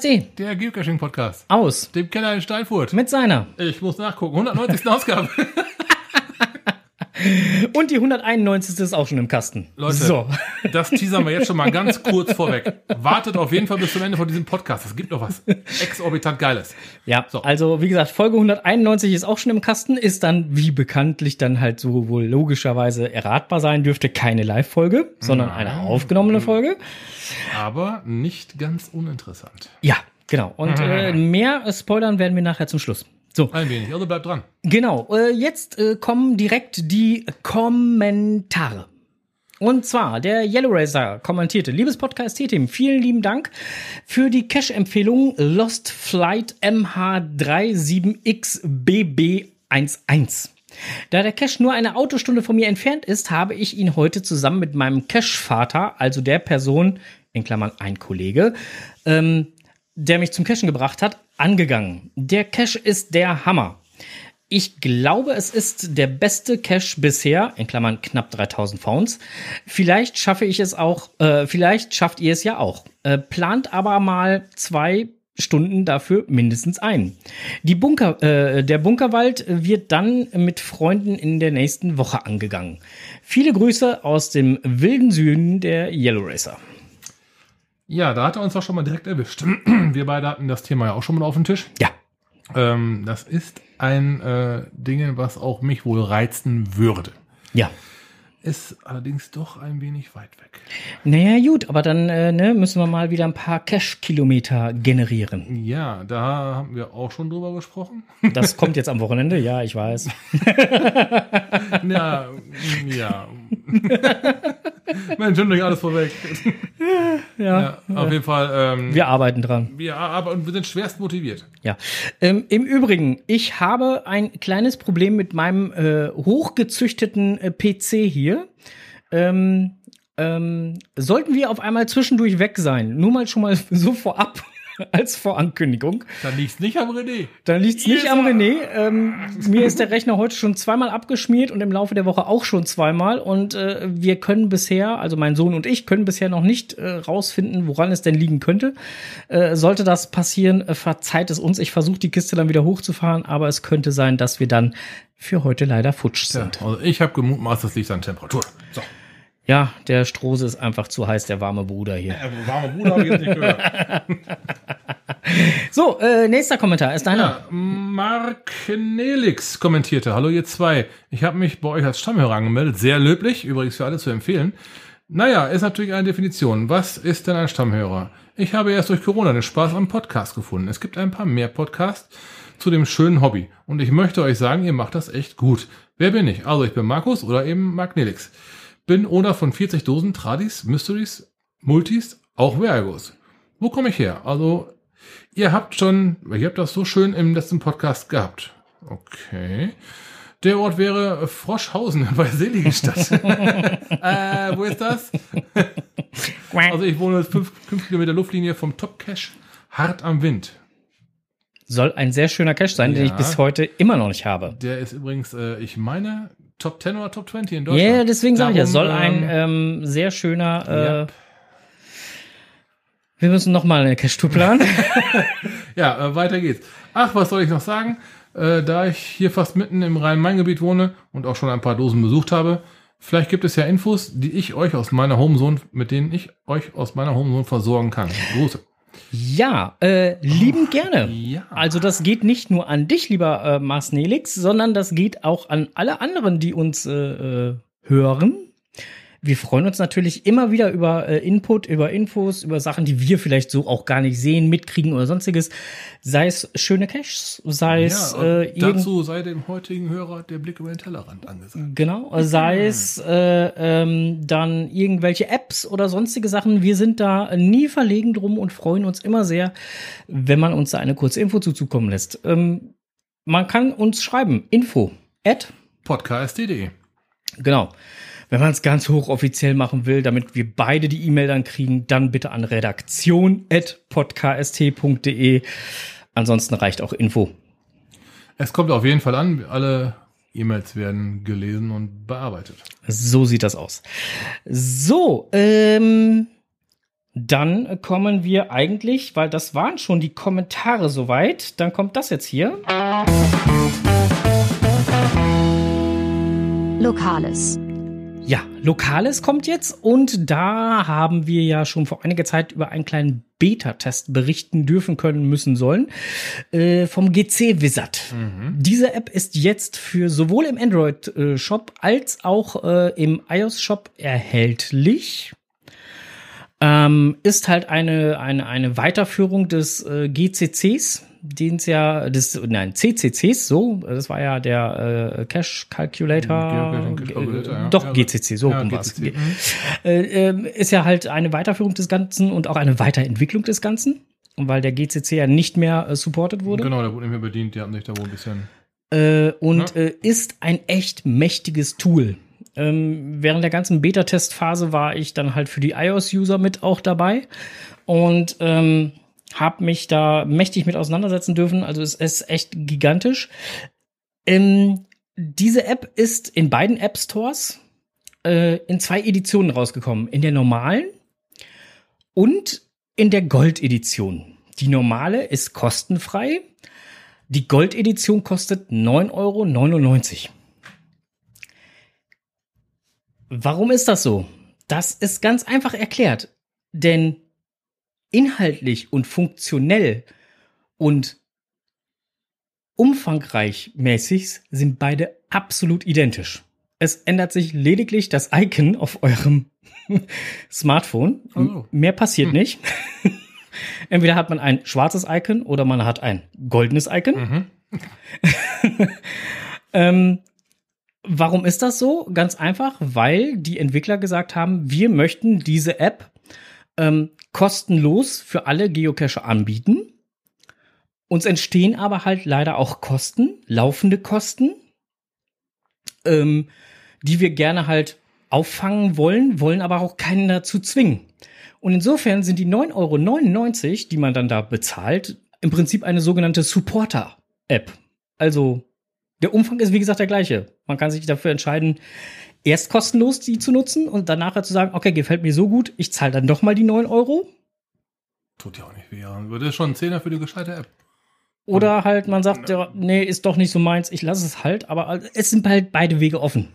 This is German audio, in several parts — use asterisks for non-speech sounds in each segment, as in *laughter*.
Podcast.de Der Geocaching-Podcast. aus Dem Keller in Steinfurt. mit seiner. Ich muss nachgucken. 190. Ausgabe. *laughs* Und die 191. ist auch schon im Kasten. Leute, So. das teasern wir jetzt schon mal ganz *laughs* kurz vorweg. Wartet auf jeden Fall bis zum Ende von diesem Podcast. Es gibt noch was exorbitant Geiles. Ja, So. also wie gesagt, Folge 191 ist auch schon im Kasten, ist dann wie bekanntlich dann halt so wohl logischerweise erratbar sein dürfte, keine Live-Folge, sondern eine aufgenommene Folge. Aber nicht ganz uninteressant. Ja, genau. Und äh, mehr spoilern werden wir nachher zum Schluss. So, Ein wenig. Also bleibt dran. genau. Äh, jetzt äh, kommen direkt die Kommentare. Und zwar, der Yellow Racer kommentierte, liebes Podcast-Team, vielen lieben Dank für die Cache-Empfehlung Lost Flight MH37XBB11. Da der Cache nur eine Autostunde von mir entfernt ist, habe ich ihn heute zusammen mit meinem Cache-Vater, also der Person, in Klammern ein Kollege, ähm, der mich zum Cachen gebracht hat, angegangen. Der Cache ist der Hammer. Ich glaube, es ist der beste Cache bisher, in Klammern knapp 3000 Founds. Vielleicht schaffe ich es auch, äh, vielleicht schafft ihr es ja auch. Äh, plant aber mal zwei Stunden dafür mindestens ein. Die Bunker, äh, der Bunkerwald wird dann mit Freunden in der nächsten Woche angegangen. Viele Grüße aus dem wilden Süden der Yellow Racer. Ja, da hat er uns auch schon mal direkt erwischt. *clears throat* Wir beide hatten das Thema ja auch schon mal auf dem Tisch. Ja, Ähm, das ist ein äh, Ding, was auch mich wohl reizen würde. ja. Ist allerdings doch ein wenig weit weg. Naja, gut, aber dann äh, ne, müssen wir mal wieder ein paar Cash-Kilometer generieren. Ja, da haben wir auch schon drüber gesprochen. Das kommt jetzt am Wochenende, ja, ich weiß. *laughs* Ja, ja. *laughs* Mensch, schon durch alles vorweg. Ja, Ja, auf jeden Fall. Ähm, wir arbeiten dran. wir, aber und wir sind schwerst motiviert. Ja. Ähm, Im Übrigen, ich habe ein kleines Problem mit meinem äh, hochgezüchteten äh, PC hier. Ähm, ähm, sollten wir auf einmal zwischendurch weg sein, nur mal schon mal *laughs* so vorab *laughs* als Vorankündigung, Da liegt's nicht am René. dann liegt's nicht am. René. Ähm, mir ist der Rechner heute schon zweimal abgeschmiert und im Laufe der Woche auch schon zweimal. Und äh, wir können bisher, also mein Sohn und ich, können bisher noch nicht äh, rausfinden, woran es denn liegen könnte. Äh, sollte das passieren, äh, verzeiht es uns. Ich versuche die Kiste dann wieder hochzufahren, aber es könnte sein, dass wir dann für heute leider futsch Ja, sind. also ich habe gemutmaßt, das liegt an Temperatur. So. Ja, der Strose ist einfach zu heiß, der warme Bruder hier. Ja, warme Bruder habe ich jetzt nicht gehört. *laughs* So, äh, nächster Kommentar ist deiner. Ja, Mark Nelix kommentierte, hallo ihr zwei, ich habe mich bei euch als Stammhörer angemeldet, sehr löblich, übrigens für alle zu empfehlen. Naja, ist natürlich eine Definition. Was ist denn ein Stammhörer? Ich habe erst durch Corona den Spaß am Podcast gefunden. Es gibt ein paar mehr Podcasts zu dem schönen Hobby. Und ich möchte euch sagen, ihr macht das echt gut. Wer bin ich? Also ich bin Markus oder eben Mark Nelix. Bin Owner von 40 Dosen Tradis, Mysteries, Multis, auch Vergos. Wo komme ich her? Also Ihr habt schon, ihr habt das so schön im letzten Podcast gehabt. Okay. Der Ort wäre Froschhausen *laughs* bei Seligenstadt. *laughs* äh, wo ist das? Also ich wohne jetzt fünf, fünf Kilometer Luftlinie vom Top Cache hart am Wind. Soll ein sehr schöner Cache sein, den Ja. ich bis heute immer noch nicht habe. Der ist übrigens, äh, ich meine, Top 10 oder Top 20 in Ja, Deutschland. yeah, deswegen sage ich ja, Darum, soll ein ähm, ähm, sehr schöner. Äh, ja. Wir müssen noch mal eine Cache-Tour planen. *laughs* Ja, äh, weiter geht's. Ach, was soll ich noch sagen? Äh, da ich hier fast mitten im Rhein-Main-Gebiet wohne und auch schon ein paar Dosen besucht habe, vielleicht gibt es ja Infos, die ich euch aus meiner Homezone, mit denen ich euch aus meiner Homezone versorgen kann. Grüße. Ja, äh, lieben gerne. Ja. Also das geht nicht nur an dich, lieber äh, Mars Nelix, sondern das geht auch an alle anderen, die uns äh, äh, hören. Wir freuen uns natürlich immer wieder über äh, Input, über Infos, über Sachen, die wir vielleicht so auch gar nicht sehen, mitkriegen oder sonstiges. Sei es schöne Caches, sei es Ja, äh, dazu sei dem heutigen Hörer der Blick über den Tellerrand angesagt. Genau, sei es äh, ähm, dann irgendwelche Apps oder sonstige Sachen. Wir sind da nie verlegen drum und freuen uns immer sehr, wenn man uns da eine kurze Info zuzukommen lässt. Ähm, man kann uns schreiben, info at, Podcast.de. genau. Wenn man es ganz hochoffiziell machen will, damit wir beide die E-Mail dann kriegen, dann bitte an redaktion at podcast.de. Ansonsten reicht auch Info. Es kommt auf jeden Fall an, alle E-Mails werden gelesen und bearbeitet. So sieht das aus. So, ähm, dann kommen wir eigentlich, weil das waren schon die Kommentare soweit, dann kommt das jetzt hier. Lokales. Ja, Lokales kommt jetzt und da haben wir ja schon vor einiger Zeit über einen kleinen Beta-Test berichten dürfen können müssen sollen äh, vom GC Wizard. Diese App ist jetzt für sowohl im Android-Shop als auch äh, im iOS-Shop erhältlich. Ähm, ist halt eine, eine, eine Weiterführung des äh, GCCs, den es ja, des, nein, CCCs, so, das war ja der äh, Cache Calculator. Ja. Doch, Ja, GCC, so ja. GCC. Äh, ähm, ist ja halt eine Weiterführung des Ganzen und auch eine Weiterentwicklung des Ganzen, weil der GCC ja nicht mehr äh, supported wurde. Genau, der wurde nicht mehr bedient, die hatten sich da wohl ein bisschen. Äh, und äh, ist ein echt mächtiges Tool. Ähm, während der ganzen Beta-Testphase war ich dann halt für die iOS-User mit auch dabei und ähm, habe mich da mächtig mit auseinandersetzen dürfen. Also es ist echt gigantisch. Ähm, diese App ist in beiden App Stores äh, in zwei Editionen rausgekommen. In der normalen und in der Gold-Edition. Die normale ist kostenfrei. Die Gold-Edition kostet 9,99 Euro. Warum ist das so? Das ist ganz einfach erklärt. Denn inhaltlich und funktionell und umfangreich mäßig sind beide absolut identisch. Es ändert sich lediglich das Icon auf eurem *laughs* Smartphone. So. Mehr passiert nicht. *laughs* Entweder hat man ein schwarzes Icon oder man hat ein goldenes Icon. *laughs* ähm, warum ist das so? Ganz einfach, weil die Entwickler gesagt haben, wir möchten diese App ähm, kostenlos für alle Geocacher anbieten. Uns entstehen aber halt leider auch Kosten, laufende Kosten, ähm, die wir gerne halt auffangen wollen, wollen aber auch keinen dazu zwingen. Und insofern sind die 9,99 Euro, die man dann da bezahlt, im Prinzip eine sogenannte Supporter-App. Also der Umfang ist wie gesagt der gleiche. Man kann sich dafür entscheiden, erst kostenlos die zu nutzen und danach halt zu sagen, okay, gefällt mir so gut, ich zahle dann doch mal die 9 Euro. Tut ja auch nicht weh. ist schon ein Zehner für die gescheite App. Oder halt man sagt, ja, nee, ist doch nicht so meins, ich lasse es halt, aber es sind halt beide Wege offen.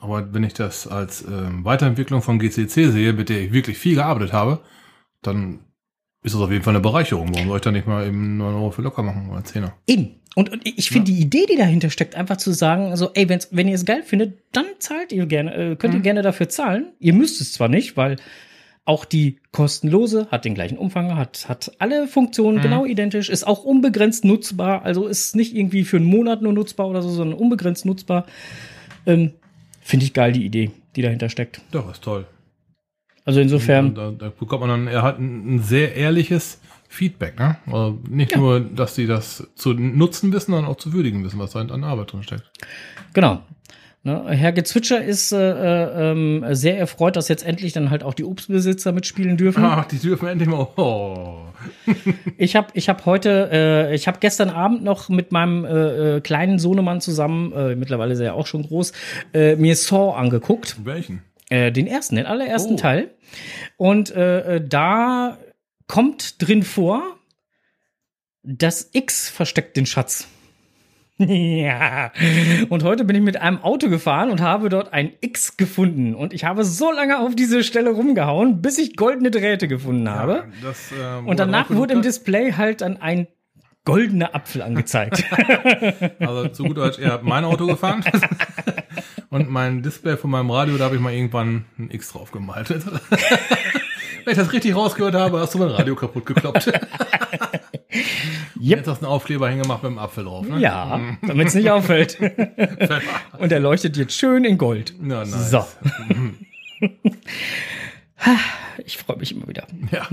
Aber wenn ich das als ähm, Weiterentwicklung von GCC sehe, mit der ich wirklich viel gearbeitet habe, dann ist das auf jeden Fall eine Bereicherung. Warum soll ich da nicht mal eben 9 Euro für locker machen oder 10er? Eben. Und, und ich finde die Idee, die dahinter steckt, einfach zu sagen, so, ey, wenn's, wenn ihr es geil findet, dann zahlt ihr gerne, äh, könnt ihr gerne dafür zahlen. Ihr müsst es zwar nicht, weil auch die kostenlose hat den gleichen Umfang, hat, hat alle Funktionen genau identisch, ist auch unbegrenzt nutzbar, also ist nicht irgendwie für einen Monat nur nutzbar oder so, sondern unbegrenzt nutzbar. Ähm, finde ich geil, die Idee, die dahinter steckt. Doch, ist toll. Also insofern, Da, da bekommt man dann, er hat ein, ein sehr ehrliches Feedback, ne? Also nicht Ja. nur, dass sie das zu nutzen wissen, sondern auch zu würdigen wissen, was da an Arbeit drin steckt. Genau. Ne, Herr Gezwitscher ist äh, äh, ähm, sehr erfreut, dass jetzt endlich dann halt auch die Obstbesitzer mitspielen dürfen. Ach, die dürfen endlich mal. Oh. *laughs* Ich habe ich hab heute, äh, ich habe gestern Abend noch mit meinem äh, äh, kleinen Sohnemann zusammen, äh, mittlerweile ist er ja auch schon groß, äh, mir Saw angeguckt. Welchen? Äh, den ersten, den allerersten Oh. Teil. Und äh, äh, da kommt drin vor, das X versteckt den Schatz. *laughs* Ja. Und heute bin ich mit einem Auto gefahren und habe dort ein X gefunden. Und ich habe so lange auf diese Stelle rumgehauen, bis ich goldene Drähte gefunden habe. Ja, das, ähm, Und danach wurde im Display halt dann ein goldener Apfel angezeigt. *laughs* Also zu gut Deutsch, er hat mein Auto gefahren. *laughs* Und mein Display von meinem Radio, da habe ich mal irgendwann ein X drauf gemalt. Wenn ich das richtig rausgehört habe, hast du mein Radio kaputt gekloppt. *laughs* Jetzt hast du einen Aufkleber hingemacht mit einem Apfel drauf. Ne? ja, damit es nicht auffällt. *laughs* Und er leuchtet jetzt schön in Gold. Ja, nice. So. *laughs* Ich freue mich immer wieder. Ja.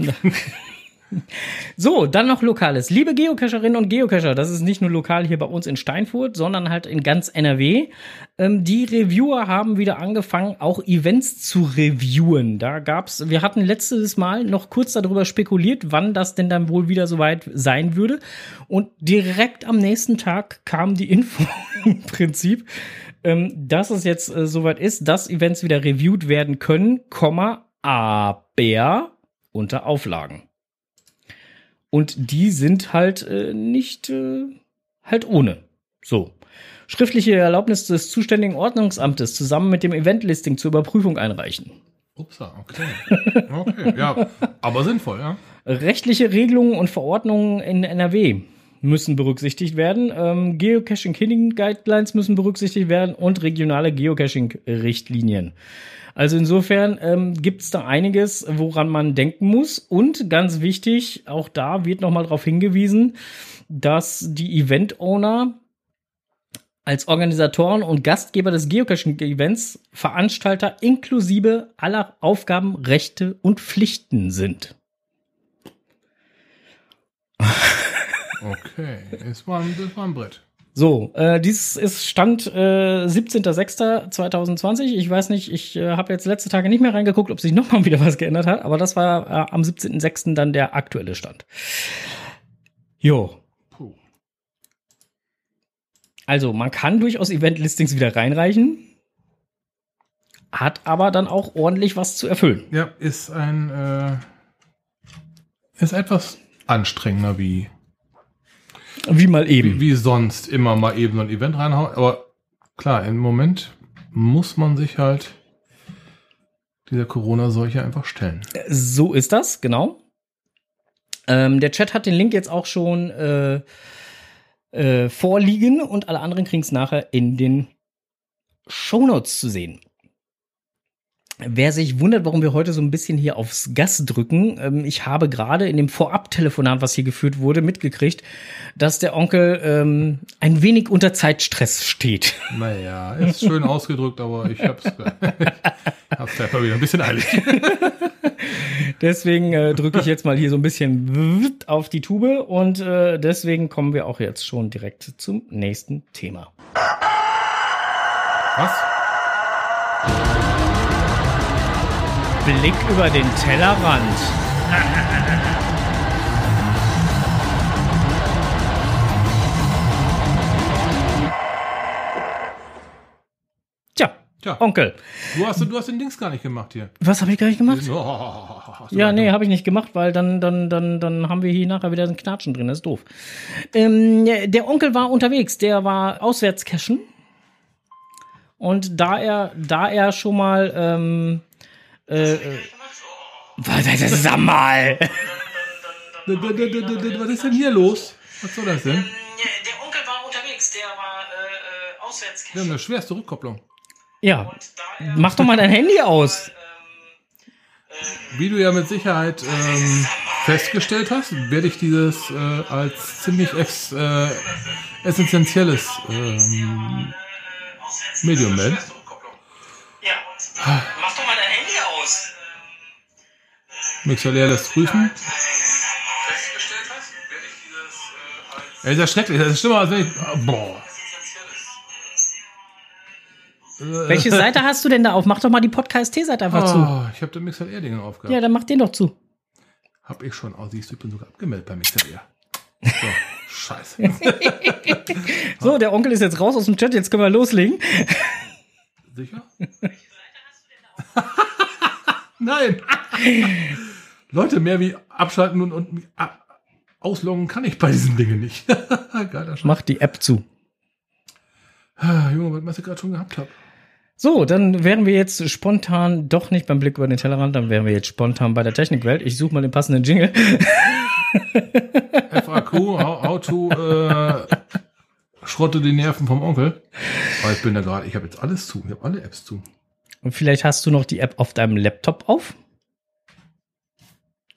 So, dann noch Lokales. Liebe Geocacherinnen und Geocacher, das ist nicht nur lokal hier bei uns in Steinfurt, sondern halt in ganz NRW. Ähm, die Reviewer haben wieder angefangen, auch Events zu reviewen. Da gab's, wir hatten letztes Mal noch kurz darüber spekuliert, wann das denn dann wohl wieder soweit sein würde. Und direkt am nächsten Tag kam die Info *laughs* im Prinzip, ähm, dass es jetzt äh, soweit ist, dass Events wieder reviewed werden können, Komma, aber unter Auflagen. Und die sind halt äh, nicht äh, halt ohne. So. Schriftliche Erlaubnis des zuständigen Ordnungsamtes zusammen mit dem Eventlisting zur Überprüfung einreichen. Upsa, okay. Okay, ja, aber sinnvoll, ja. Rechtliche Regelungen und Verordnungen in NRW müssen berücksichtigt werden. Ähm, Geocaching Killing Guidelines müssen berücksichtigt werden und regionale Geocaching-Richtlinien. Also insofern ähm, gibt es da einiges, woran man denken muss. Und ganz wichtig, auch da wird nochmal darauf hingewiesen, dass die Event-Owner als Organisatoren und Gastgeber des Geocaching-Events Veranstalter inklusive aller Aufgaben, Rechte und Pflichten sind. Okay, es war, das war ein Brett. So, äh, dies ist Stand äh, 17.06.2020. Ich weiß nicht, ich äh, habe jetzt letzte Tage nicht mehr reingeguckt, ob sich nochmal *laughs* wieder was geändert hat, aber das war äh, am 17.06. dann der aktuelle Stand. Jo. Puh. Also, man kann durchaus Event-Listings wieder reinreichen, hat aber dann auch ordentlich was zu erfüllen. Ja, ist ein äh, ist etwas anstrengender wie, Wie mal eben. wie sonst immer mal eben so ein Event reinhauen. Aber klar, im Moment muss man sich halt dieser Corona-Seuche einfach stellen. So ist das, genau. Ähm, der Chat hat den Link jetzt auch schon äh, äh, vorliegen und alle anderen kriegen es nachher in den Shownotes zu sehen. Wer sich wundert, warum wir heute so ein bisschen hier aufs Gas drücken, ähm, ich habe gerade in dem Vorab-Telefonat, was hier geführt wurde, mitgekriegt, dass der Onkel ähm, ein wenig unter Zeitstress steht. Naja, ist schön *laughs* ausgedrückt, aber ich hab's, *laughs* hab's einfach wieder ein bisschen eilig. *laughs* Deswegen äh, drücke ich jetzt mal hier so ein bisschen auf die Tube und äh, deswegen kommen wir auch jetzt schon direkt zum nächsten Thema. Was? Blick über den Tellerrand. Tja, Tja. Onkel, Du hast, du hast den Dings gar nicht gemacht hier. was habe ich gar nicht gemacht? *laughs* Oh, Ja, nee, habe ich nicht gemacht, weil dann, dann, dann, dann haben wir hier nachher wieder ein Knatschen drin. Das ist doof. Ähm, der Onkel war unterwegs, der war auswärts cashen. Und da er, da er schon mal, ähm, äh, äh, was, das sag mal. Was ist denn hier los? Was soll das denn? Der Onkel war unterwegs, der war äh, auswärts Wir haben eine schwerste Rückkopplung. Ja, mach doch mal dein Handy aus. Wie du ja mit Sicherheit ähm, festgestellt hast, werde ich dieses äh, als ziemlich ex, äh, essentielles ähm, Medium melden. Ja, Mixer leer lässt grüßen. Ey, ist ja schrecklich. Das ist schlimmer als wenn ich. ah, Boah. Welche Seite hast du denn da auf? Mach doch mal die Podcast-T-Seite einfach zu. Oh, ich habe den Mixer leer Dingen aufgehabt. Ja, dann mach den doch zu. Hab ich schon. Oh, siehst du, ich bin sogar abgemeldet bei Mixer leer. So, *laughs* scheiße. *laughs* So, der Onkel ist jetzt raus aus dem Chat, jetzt können wir loslegen. Sicher? *laughs* Nein! Leute, mehr wie abschalten und, und ausloggen kann ich bei diesen Dingen nicht. *laughs* Geiler Scheiß. Mach die App zu. Ah, Junge, was ich gerade schon gehabt habe. So, dann wären wir jetzt spontan doch nicht beim Blick über den Tellerrand, dann wären wir jetzt spontan bei der Technikwelt. Ich suche mal den passenden Jingle. *laughs* FAQ, how, how to äh, schrotte die Nerven vom Onkel. Aber ich bin da gerade, ich habe jetzt alles zu. Ich habe alle Apps zu. Und vielleicht hast du noch die App auf deinem Laptop auf?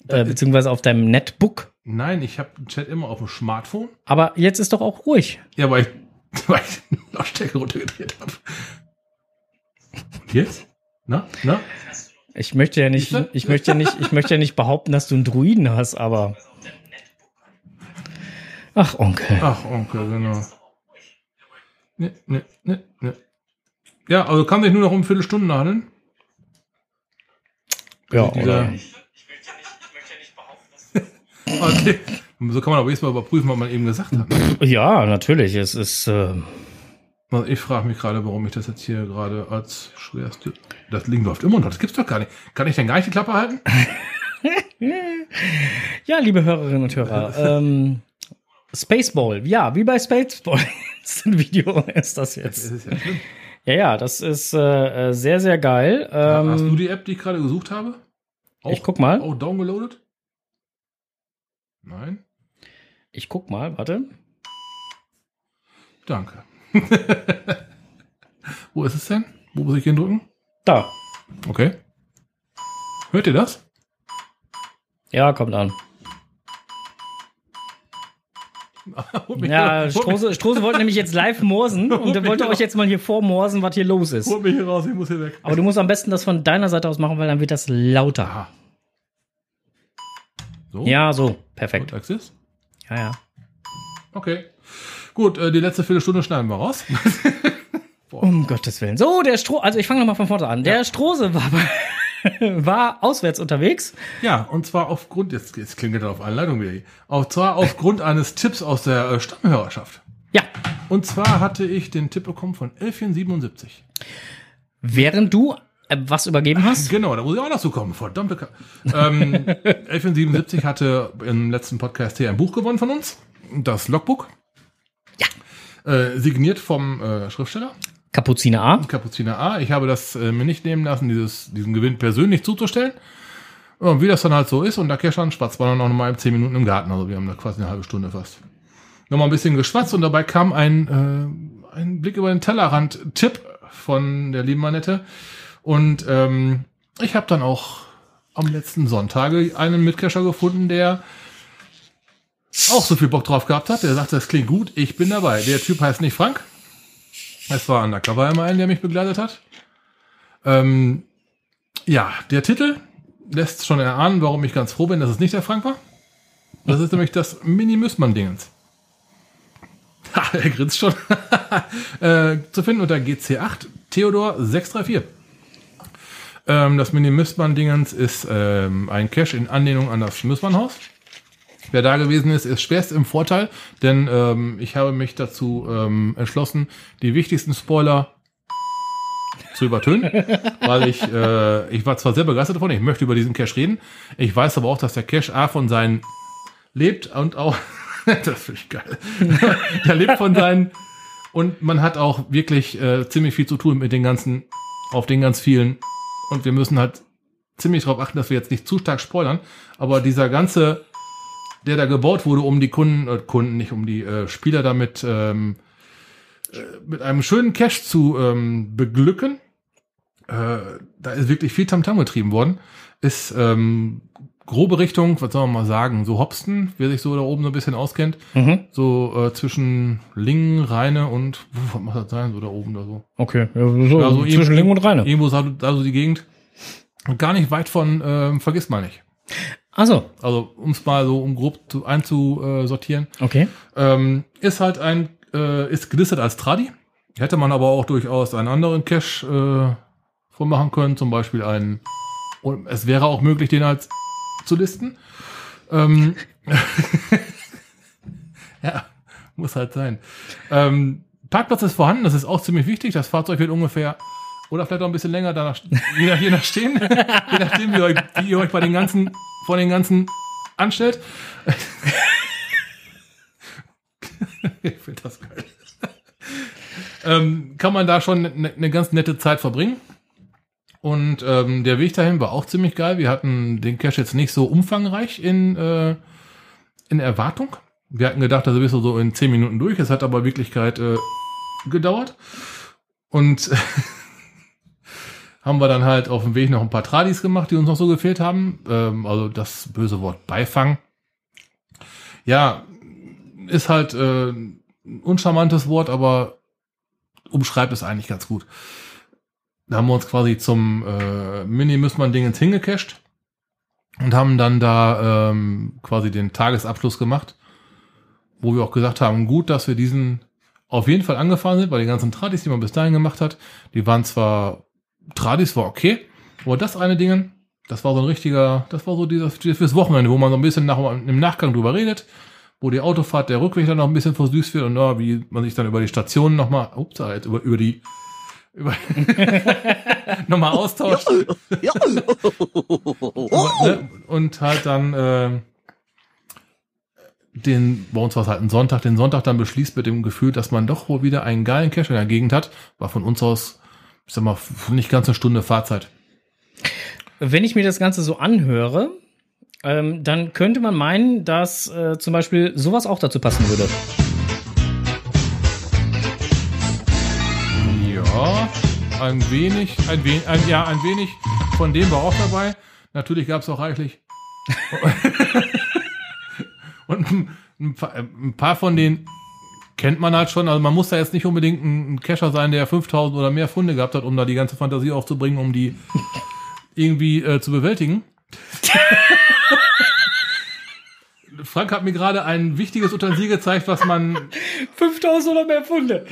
Äh, beziehungsweise auf deinem Netbook. Nein, ich habe den Chat immer auf dem Smartphone. Aber jetzt ist doch auch ruhig. Ja, weil ich, *laughs* weil ich die Lautstärke runtergedreht habe. Und jetzt? Na? Na? Ich möchte ja nicht, ich möchte ja nicht, ich möchte ja nicht behaupten, dass du einen Druiden hast, aber. Ach, Onkel. Ach, Onkel, genau. Ne, ne, ne, ne. Ja, also kann sich nur noch um eine Viertelstunde handeln. Ja, dieser- oder? *laughs* Okay. So kann man aber jetzt mal überprüfen, was man eben gesagt hat. ne? Ja, natürlich. Es ist. Äh, Also ich frage mich gerade, warum ich das jetzt hier gerade als schwerste. Das Ding läuft immer noch. Das gibt's doch gar nicht. Kann ich denn gar nicht die Klappe halten? *laughs* ja, liebe Hörerinnen und Hörer, *laughs* ähm, Spaceball, ja, wie bei Spaceball. das ist ein Video ist das jetzt. Das ist ja schlimm. Ja, ja, das ist äh, äh, sehr, sehr geil. Ähm, Hast du die App, die ich gerade gesucht habe? Ich guck mal. Auch downgeloadet? Nein? ich guck mal, warte. Danke. *laughs* Wo ist es denn? Wo muss ich hindrücken? Da. Okay. Hört ihr das? Ja, kommt an. *laughs* Ja, Strose, Strose wollte nämlich jetzt live morsen *laughs* und mich wollte euch jetzt mal hier vormorsen, was hier los ist. Holt mich hier raus, ich muss hier weg. Aber du musst am besten das von deiner Seite aus machen, weil dann wird das lauter. Aha. So? Ja, so. Perfekt. Und Axis? Ja, ja. Okay. Gut, äh, die letzte Viertelstunde schneiden wir raus. *laughs* Um Gottes Willen. So, der Stroh, also ich fange nochmal von vorne an. Der Strose war, *laughs* war auswärts unterwegs. Ja, und zwar aufgrund, jetzt, jetzt klingelt er auf Anleitung wieder und zwar aufgrund *laughs* eines Tipps aus der äh, Stammhörerschaft. Ja. Und zwar hatte ich den Tipp bekommen von 1177. Während du was übergeben hast. Genau, da muss ich auch noch zu kommen. Verdammte Ka ähm, *laughs* 1177 hatte im letzten Podcast hier ein Buch gewonnen von uns. Das Logbook. Ja. Äh, signiert vom äh, Schriftsteller. Kapuziner A. Kapuziner A. Ich habe das äh, mir nicht nehmen lassen, dieses, diesen Gewinn persönlich zuzustellen. Und wie das dann halt so ist, und da stand Schwarzballer noch mal 10 Minuten im Garten. Also wir haben da quasi eine halbe Stunde fast. Nochmal ein bisschen geschwatzt und dabei kam ein, äh, ein Blick über den Tellerrand-Tipp von der lieben Manette. Und ähm, ich habe dann auch am letzten Sonntage einen Mitcacher gefunden, der auch so viel Bock drauf gehabt hat. Der sagte, das klingt gut, ich bin dabei. Der Typ heißt nicht Frank. Es war undercover immer ein, der mich begleitet hat. Ähm, ja, der Titel lässt schon erahnen, warum ich ganz froh bin, dass es nicht der Frank war. Das ist nämlich das Mini-Müssmann-Dingens. Ha, er grinst schon. *laughs* äh, zu finden unter GC8 Theodor 634. Ähm, das Mini-Müssmann-Dingens ist ähm, ein Cache in Anlehnung an das Müssmann-Haus. Wer da gewesen ist, ist schwerst im Vorteil, denn ähm, ich habe mich dazu ähm, entschlossen, die wichtigsten Spoiler zu übertönen, *laughs* weil ich, äh, ich war zwar sehr begeistert davon, ich möchte über diesen Cache reden, ich weiß aber auch, dass der Cache A von seinen lebt und auch, *laughs* das finde ich geil, *laughs* der lebt von seinen und man hat auch wirklich äh, ziemlich viel zu tun mit den ganzen, auf den ganz vielen und wir müssen halt ziemlich darauf achten, dass wir jetzt nicht zu stark spoilern, aber dieser ganze der da gebaut wurde, um die Kunden, äh, Kunden, nicht um die äh, Spieler damit ähm, äh, mit einem schönen Cash zu ähm, beglücken. Äh, da ist wirklich viel Tamtam getrieben worden. Ist ähm, grobe Richtung, was soll man mal sagen, so Hopsten, wer sich so da oben so ein bisschen auskennt, Mhm. so äh, zwischen Lingen, Rheine und, was muss das sein, so da oben da so. Okay. Ja, so, Ja, so zwischen irgendwo- Ling und Reine. Irgendwo da, da so die Gegend. Und gar nicht weit von, ähm, vergiss mal nicht. Achso, Also, um es mal so um grob zu, einzusortieren. okay. Ähm, ist halt ein, äh, ist gelistet als Tradi. Hätte man aber auch durchaus einen anderen Cache äh, von machen können, zum Beispiel einen, und es wäre auch möglich, den als zu listen. Ähm, *laughs* ja, muss halt sein. Ähm, Parkplatz ist vorhanden, das ist auch ziemlich wichtig. Das Fahrzeug wird ungefähr oder vielleicht auch ein bisschen länger danach, je, nach, je nach stehen, je nachdem, wie, euch, wie ihr euch bei den ganzen, von den ganzen anstellt. *laughs* ich finde das geil. ähm, kann man da schon eine ne ganz nette Zeit verbringen. Und ähm, der Weg dahin war auch ziemlich geil. Wir hatten den Cache jetzt nicht so umfangreich in, äh, in Erwartung. Wir hatten gedacht, das bist du so in 10 Minuten durch. Es hat aber Wirklichkeit äh, gedauert. Und *laughs* haben wir dann halt auf dem Weg noch ein paar Tradis gemacht, die uns noch so gefehlt haben. Ähm, also das böse Wort Beifang. Ja, ist halt äh, ein uncharmantes Wort, aber umschreibt es eigentlich ganz gut. Da haben wir uns quasi zum äh, Mini-Müssmann-Dingens hingecached und haben dann da ähm, quasi den Tagesabschluss gemacht, wo wir auch gesagt haben, gut, dass wir diesen auf jeden Fall angefahren sind, weil die ganzen Tradis, die man bis dahin gemacht hat, die waren zwar, Tradis war okay, aber das eine Ding, das war so ein richtiger, das war so dieser fürs Wochenende, wo man so ein bisschen nach, im Nachgang drüber redet, wo die Autofahrt, der Rückweg dann noch ein bisschen versüßt wird und ja, wie man sich dann über die Stationen nochmal, ups, über, über die über *laughs* nochmal austauscht. Ja. ne? Und halt dann äh, den, bei uns war es halt ein Sonntag, den Sonntag dann beschließt mit dem Gefühl, dass man doch wohl wieder einen geilen Cache in der Gegend hat. War von uns aus, ich sag mal, nicht ganz eine Stunde Fahrzeit. Wenn ich mir das Ganze so anhöre, ähm, dann könnte man meinen, dass äh, zum Beispiel sowas auch dazu passen würde. Ein wenig, ein wenig, ein, ja, ein wenig von dem war auch dabei. Natürlich gab es auch reichlich. *laughs* Und ein, paar- von denen kennt man halt schon. Also man muss da jetzt nicht unbedingt ein, ein Cacher sein, der 5000 oder mehr Funde gehabt hat, um da die ganze Fantasie aufzubringen, um die irgendwie äh, zu bewältigen. *laughs* Frank hat mir gerade ein wichtiges Utensil gezeigt, was man 5000 oder mehr Funde.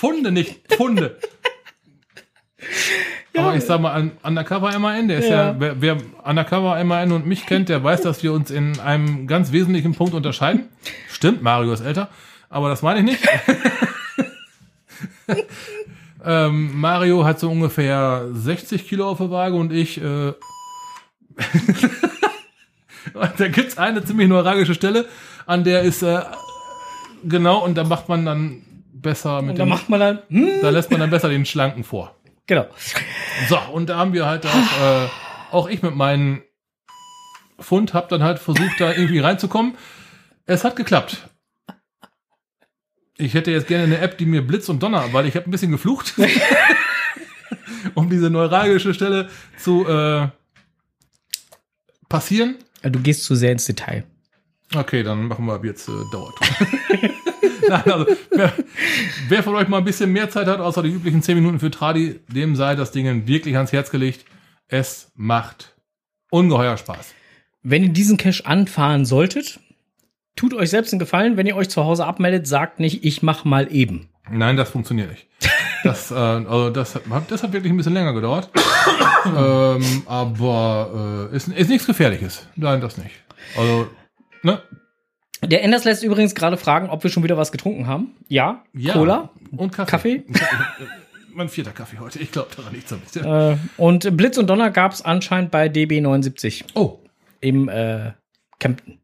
Funde, nicht Funde. *laughs* Aber ich sag mal, an Undercover MAN, der ist ja, Ja. wer, wer Undercover MAN und mich kennt, der weiß, dass wir uns in einem ganz wesentlichen Punkt unterscheiden. Stimmt, Mario ist älter, aber das meine ich nicht. *laughs* ähm, Mario hat so ungefähr 60 Kilo auf der Waage und ich, äh, und *laughs* da gibt's eine ziemlich neuralgische Stelle, an der ist, äh, genau, und da macht man dann besser mit Und da dem, macht man dann, hm, da lässt man dann besser den Schlanken vor. genau. So, und da haben wir halt auch, äh, auch ich mit meinem Fund hab dann halt versucht, da irgendwie reinzukommen. Es hat geklappt. Ich hätte jetzt gerne eine App, die mir Blitz und Donner, weil ich habe ein bisschen geflucht, *laughs* um diese neuralgische Stelle zu äh, passieren. Du gehst zu sehr ins Detail. Okay, dann machen wir ab jetzt äh, Dauertour. *laughs* *laughs* Nein, also, wer, wer von euch mal ein bisschen mehr Zeit hat, außer die üblichen 10 Minuten für Tradi, dem sei das Ding wirklich ans Herz gelegt. Es macht ungeheuer Spaß. Wenn ihr diesen Cache anfahren solltet, tut euch selbst einen Gefallen, wenn ihr euch zu Hause abmeldet, sagt nicht, ich mach mal eben. Nein, das funktioniert nicht. *laughs* Das, äh, also das, hat, das hat wirklich ein bisschen länger gedauert. *coughs* ähm, aber äh, ist, ist nichts Gefährliches. Nein, das nicht. Also, ne? Der Enders lässt übrigens gerade fragen, ob wir schon wieder was getrunken haben. Ja, Ja. Cola, Und Kaffee. Kaffee. *laughs* mein vierter Kaffee heute. Ich glaube, daran bisschen. Äh, und Blitz und Donner gab es anscheinend bei DB79 Oh, im äh, Kempten.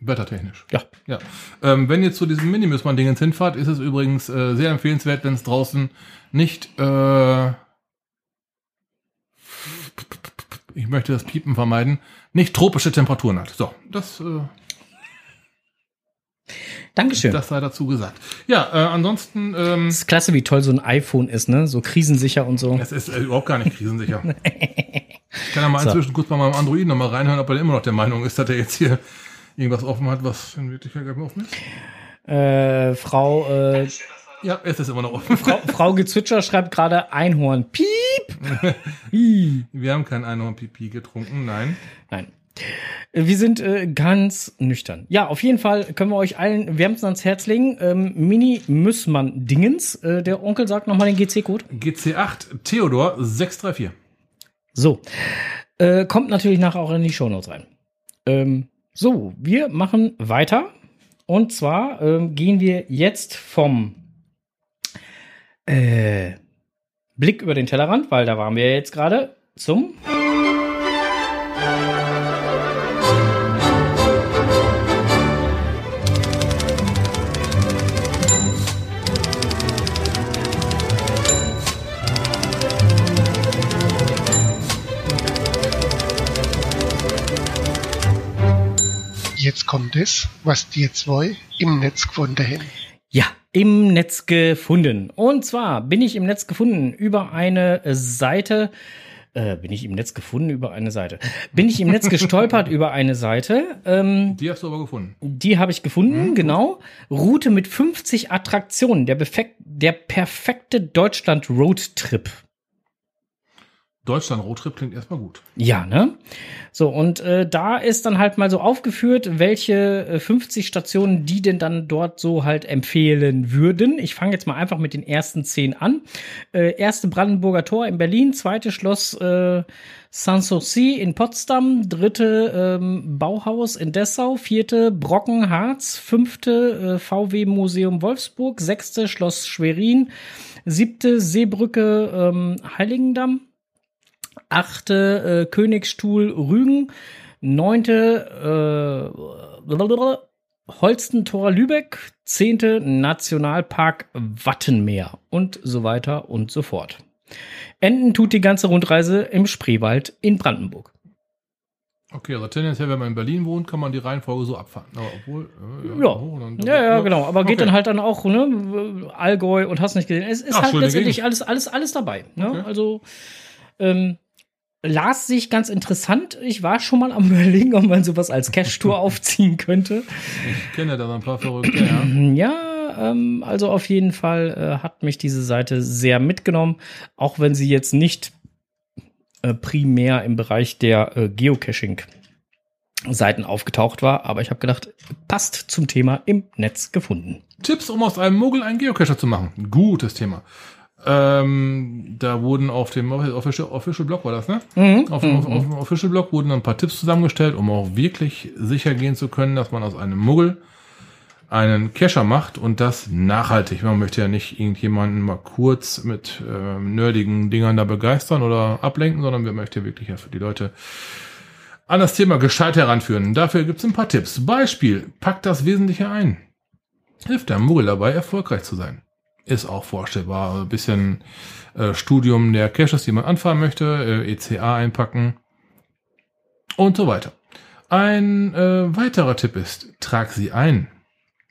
Wettertechnisch. Ja. Ja. Ähm, wenn ihr zu diesem Minimusmann-Dingens hinfahrt, ist es übrigens äh, sehr empfehlenswert, wenn es draußen nicht, äh, ich möchte das Piepen vermeiden, nicht tropische Temperaturen hat. So, das, äh, Dankeschön. das sei dazu gesagt. Ja, äh, ansonsten, ähm, Das ist klasse, wie toll so ein iPhone ist, ne? So krisensicher und so. es ist äh, überhaupt gar nicht krisensicher. *laughs* ich kann ja mal So. inzwischen kurz bei meinem Android noch mal reinhören, ob er immer noch der Meinung ist, dass er jetzt hier irgendwas offen hat, was in Wirklichkeit gar nicht offen ist. Äh, Frau, äh, Ja, es ist immer noch offen. Frau, Frau Gezwitscher schreibt gerade Einhorn. Piep! *laughs* Wir haben kein Einhorn-Pipi getrunken, nein. Nein. Wir sind äh, ganz nüchtern. Ja, auf jeden Fall können wir euch allen wärmstens ans Herz legen. Ähm, Mini Müssmann Dingens. Äh, der Onkel sagt nochmal den GC-Code. GC8 Theodor 634. So. Äh, kommt natürlich nachher auch in die Shownotes rein. Ähm, so, wir machen weiter. Und zwar ähm, gehen wir jetzt vom äh, Blick über den Tellerrand, weil da waren wir jetzt gerade, zum Jetzt kommt es, was die zwei im Netz gefunden haben. Ja, im Netz gefunden. Und zwar bin ich im Netz gefunden über eine Seite. Äh, bin ich im Netz gefunden über eine Seite? Bin ich im Netz *laughs* gestolpert über eine Seite? Ähm, Die hast du aber gefunden. die habe ich gefunden, genau. Route mit 50 Attraktionen. Der, der perfekte Deutschland-Roadtrip. Deutschland Roadtrip klingt erstmal gut. Ja, ne? So, und äh, da ist dann halt mal so aufgeführt, welche äh, 50 Stationen die denn dann dort so halt empfehlen würden. Ich fange jetzt mal einfach mit den ersten 10 an. Äh, erste Brandenburger Tor in Berlin, zweite Schloss äh, Sanssouci in Potsdam, dritte ähm, Bauhaus in Dessau, vierte Brocken Harz, fünfte äh, VW Museum Wolfsburg, sechste Schloss Schwerin, siebte Seebrücke ähm, Heiligendamm, achte äh, Königsstuhl Rügen, neunte äh, Holstentor Lübeck, zehnte Nationalpark Wattenmeer und so weiter und so fort. Enden tut die ganze Rundreise im Spreewald in Brandenburg. Okay, also tendenziell, wenn man in Berlin wohnt, kann man die Reihenfolge so abfahren. Aber obwohl, äh, Ja, ja, ja, genau. Aber geht Okay. dann halt dann auch, ne, Allgäu und hast nicht gesehen. Es ist Ach, halt letztendlich alles, alles, alles dabei. Ne? Okay. Also, ähm, las sich ganz interessant. Ich war schon mal am *laughs* überlegen, ob man sowas als Cash-Tour *laughs* aufziehen könnte. Ich kenne da so ein paar Verrückte, ja. *clears throat* Ja, ähm, also auf jeden Fall äh, hat mich diese Seite sehr mitgenommen, auch wenn sie jetzt nicht äh, primär im Bereich der äh, Geocaching-Seiten aufgetaucht war, aber ich habe gedacht, passt zum Thema im Netz gefunden. Tipps, um aus einem Muggel einen Geocacher zu machen. Gutes Thema. Ähm, da wurden auf dem Official, Official Blog war das, ne? Auf, dem- auf, auf dem Official Blog wurden ein paar Tipps zusammengestellt, um auch wirklich sicher gehen zu können, dass man aus einem Muggel einen Cacher macht und das nachhaltig. Man möchte ja nicht irgendjemanden mal kurz mit ähm, nerdigen Dingern da begeistern oder ablenken, sondern wir möchten wirklich ja für die Leute an das Thema gescheit heranführen. Dafür gibt es ein paar Tipps. Beispiel, packt das Wesentliche ein. Hilft einem Muggel dabei, erfolgreich zu sein. Ist auch vorstellbar. Ein bisschen äh, Studium der Caches, die man anfahren möchte, äh, ECA einpacken und so weiter. Ein äh, weiterer Tipp ist, trag sie ein.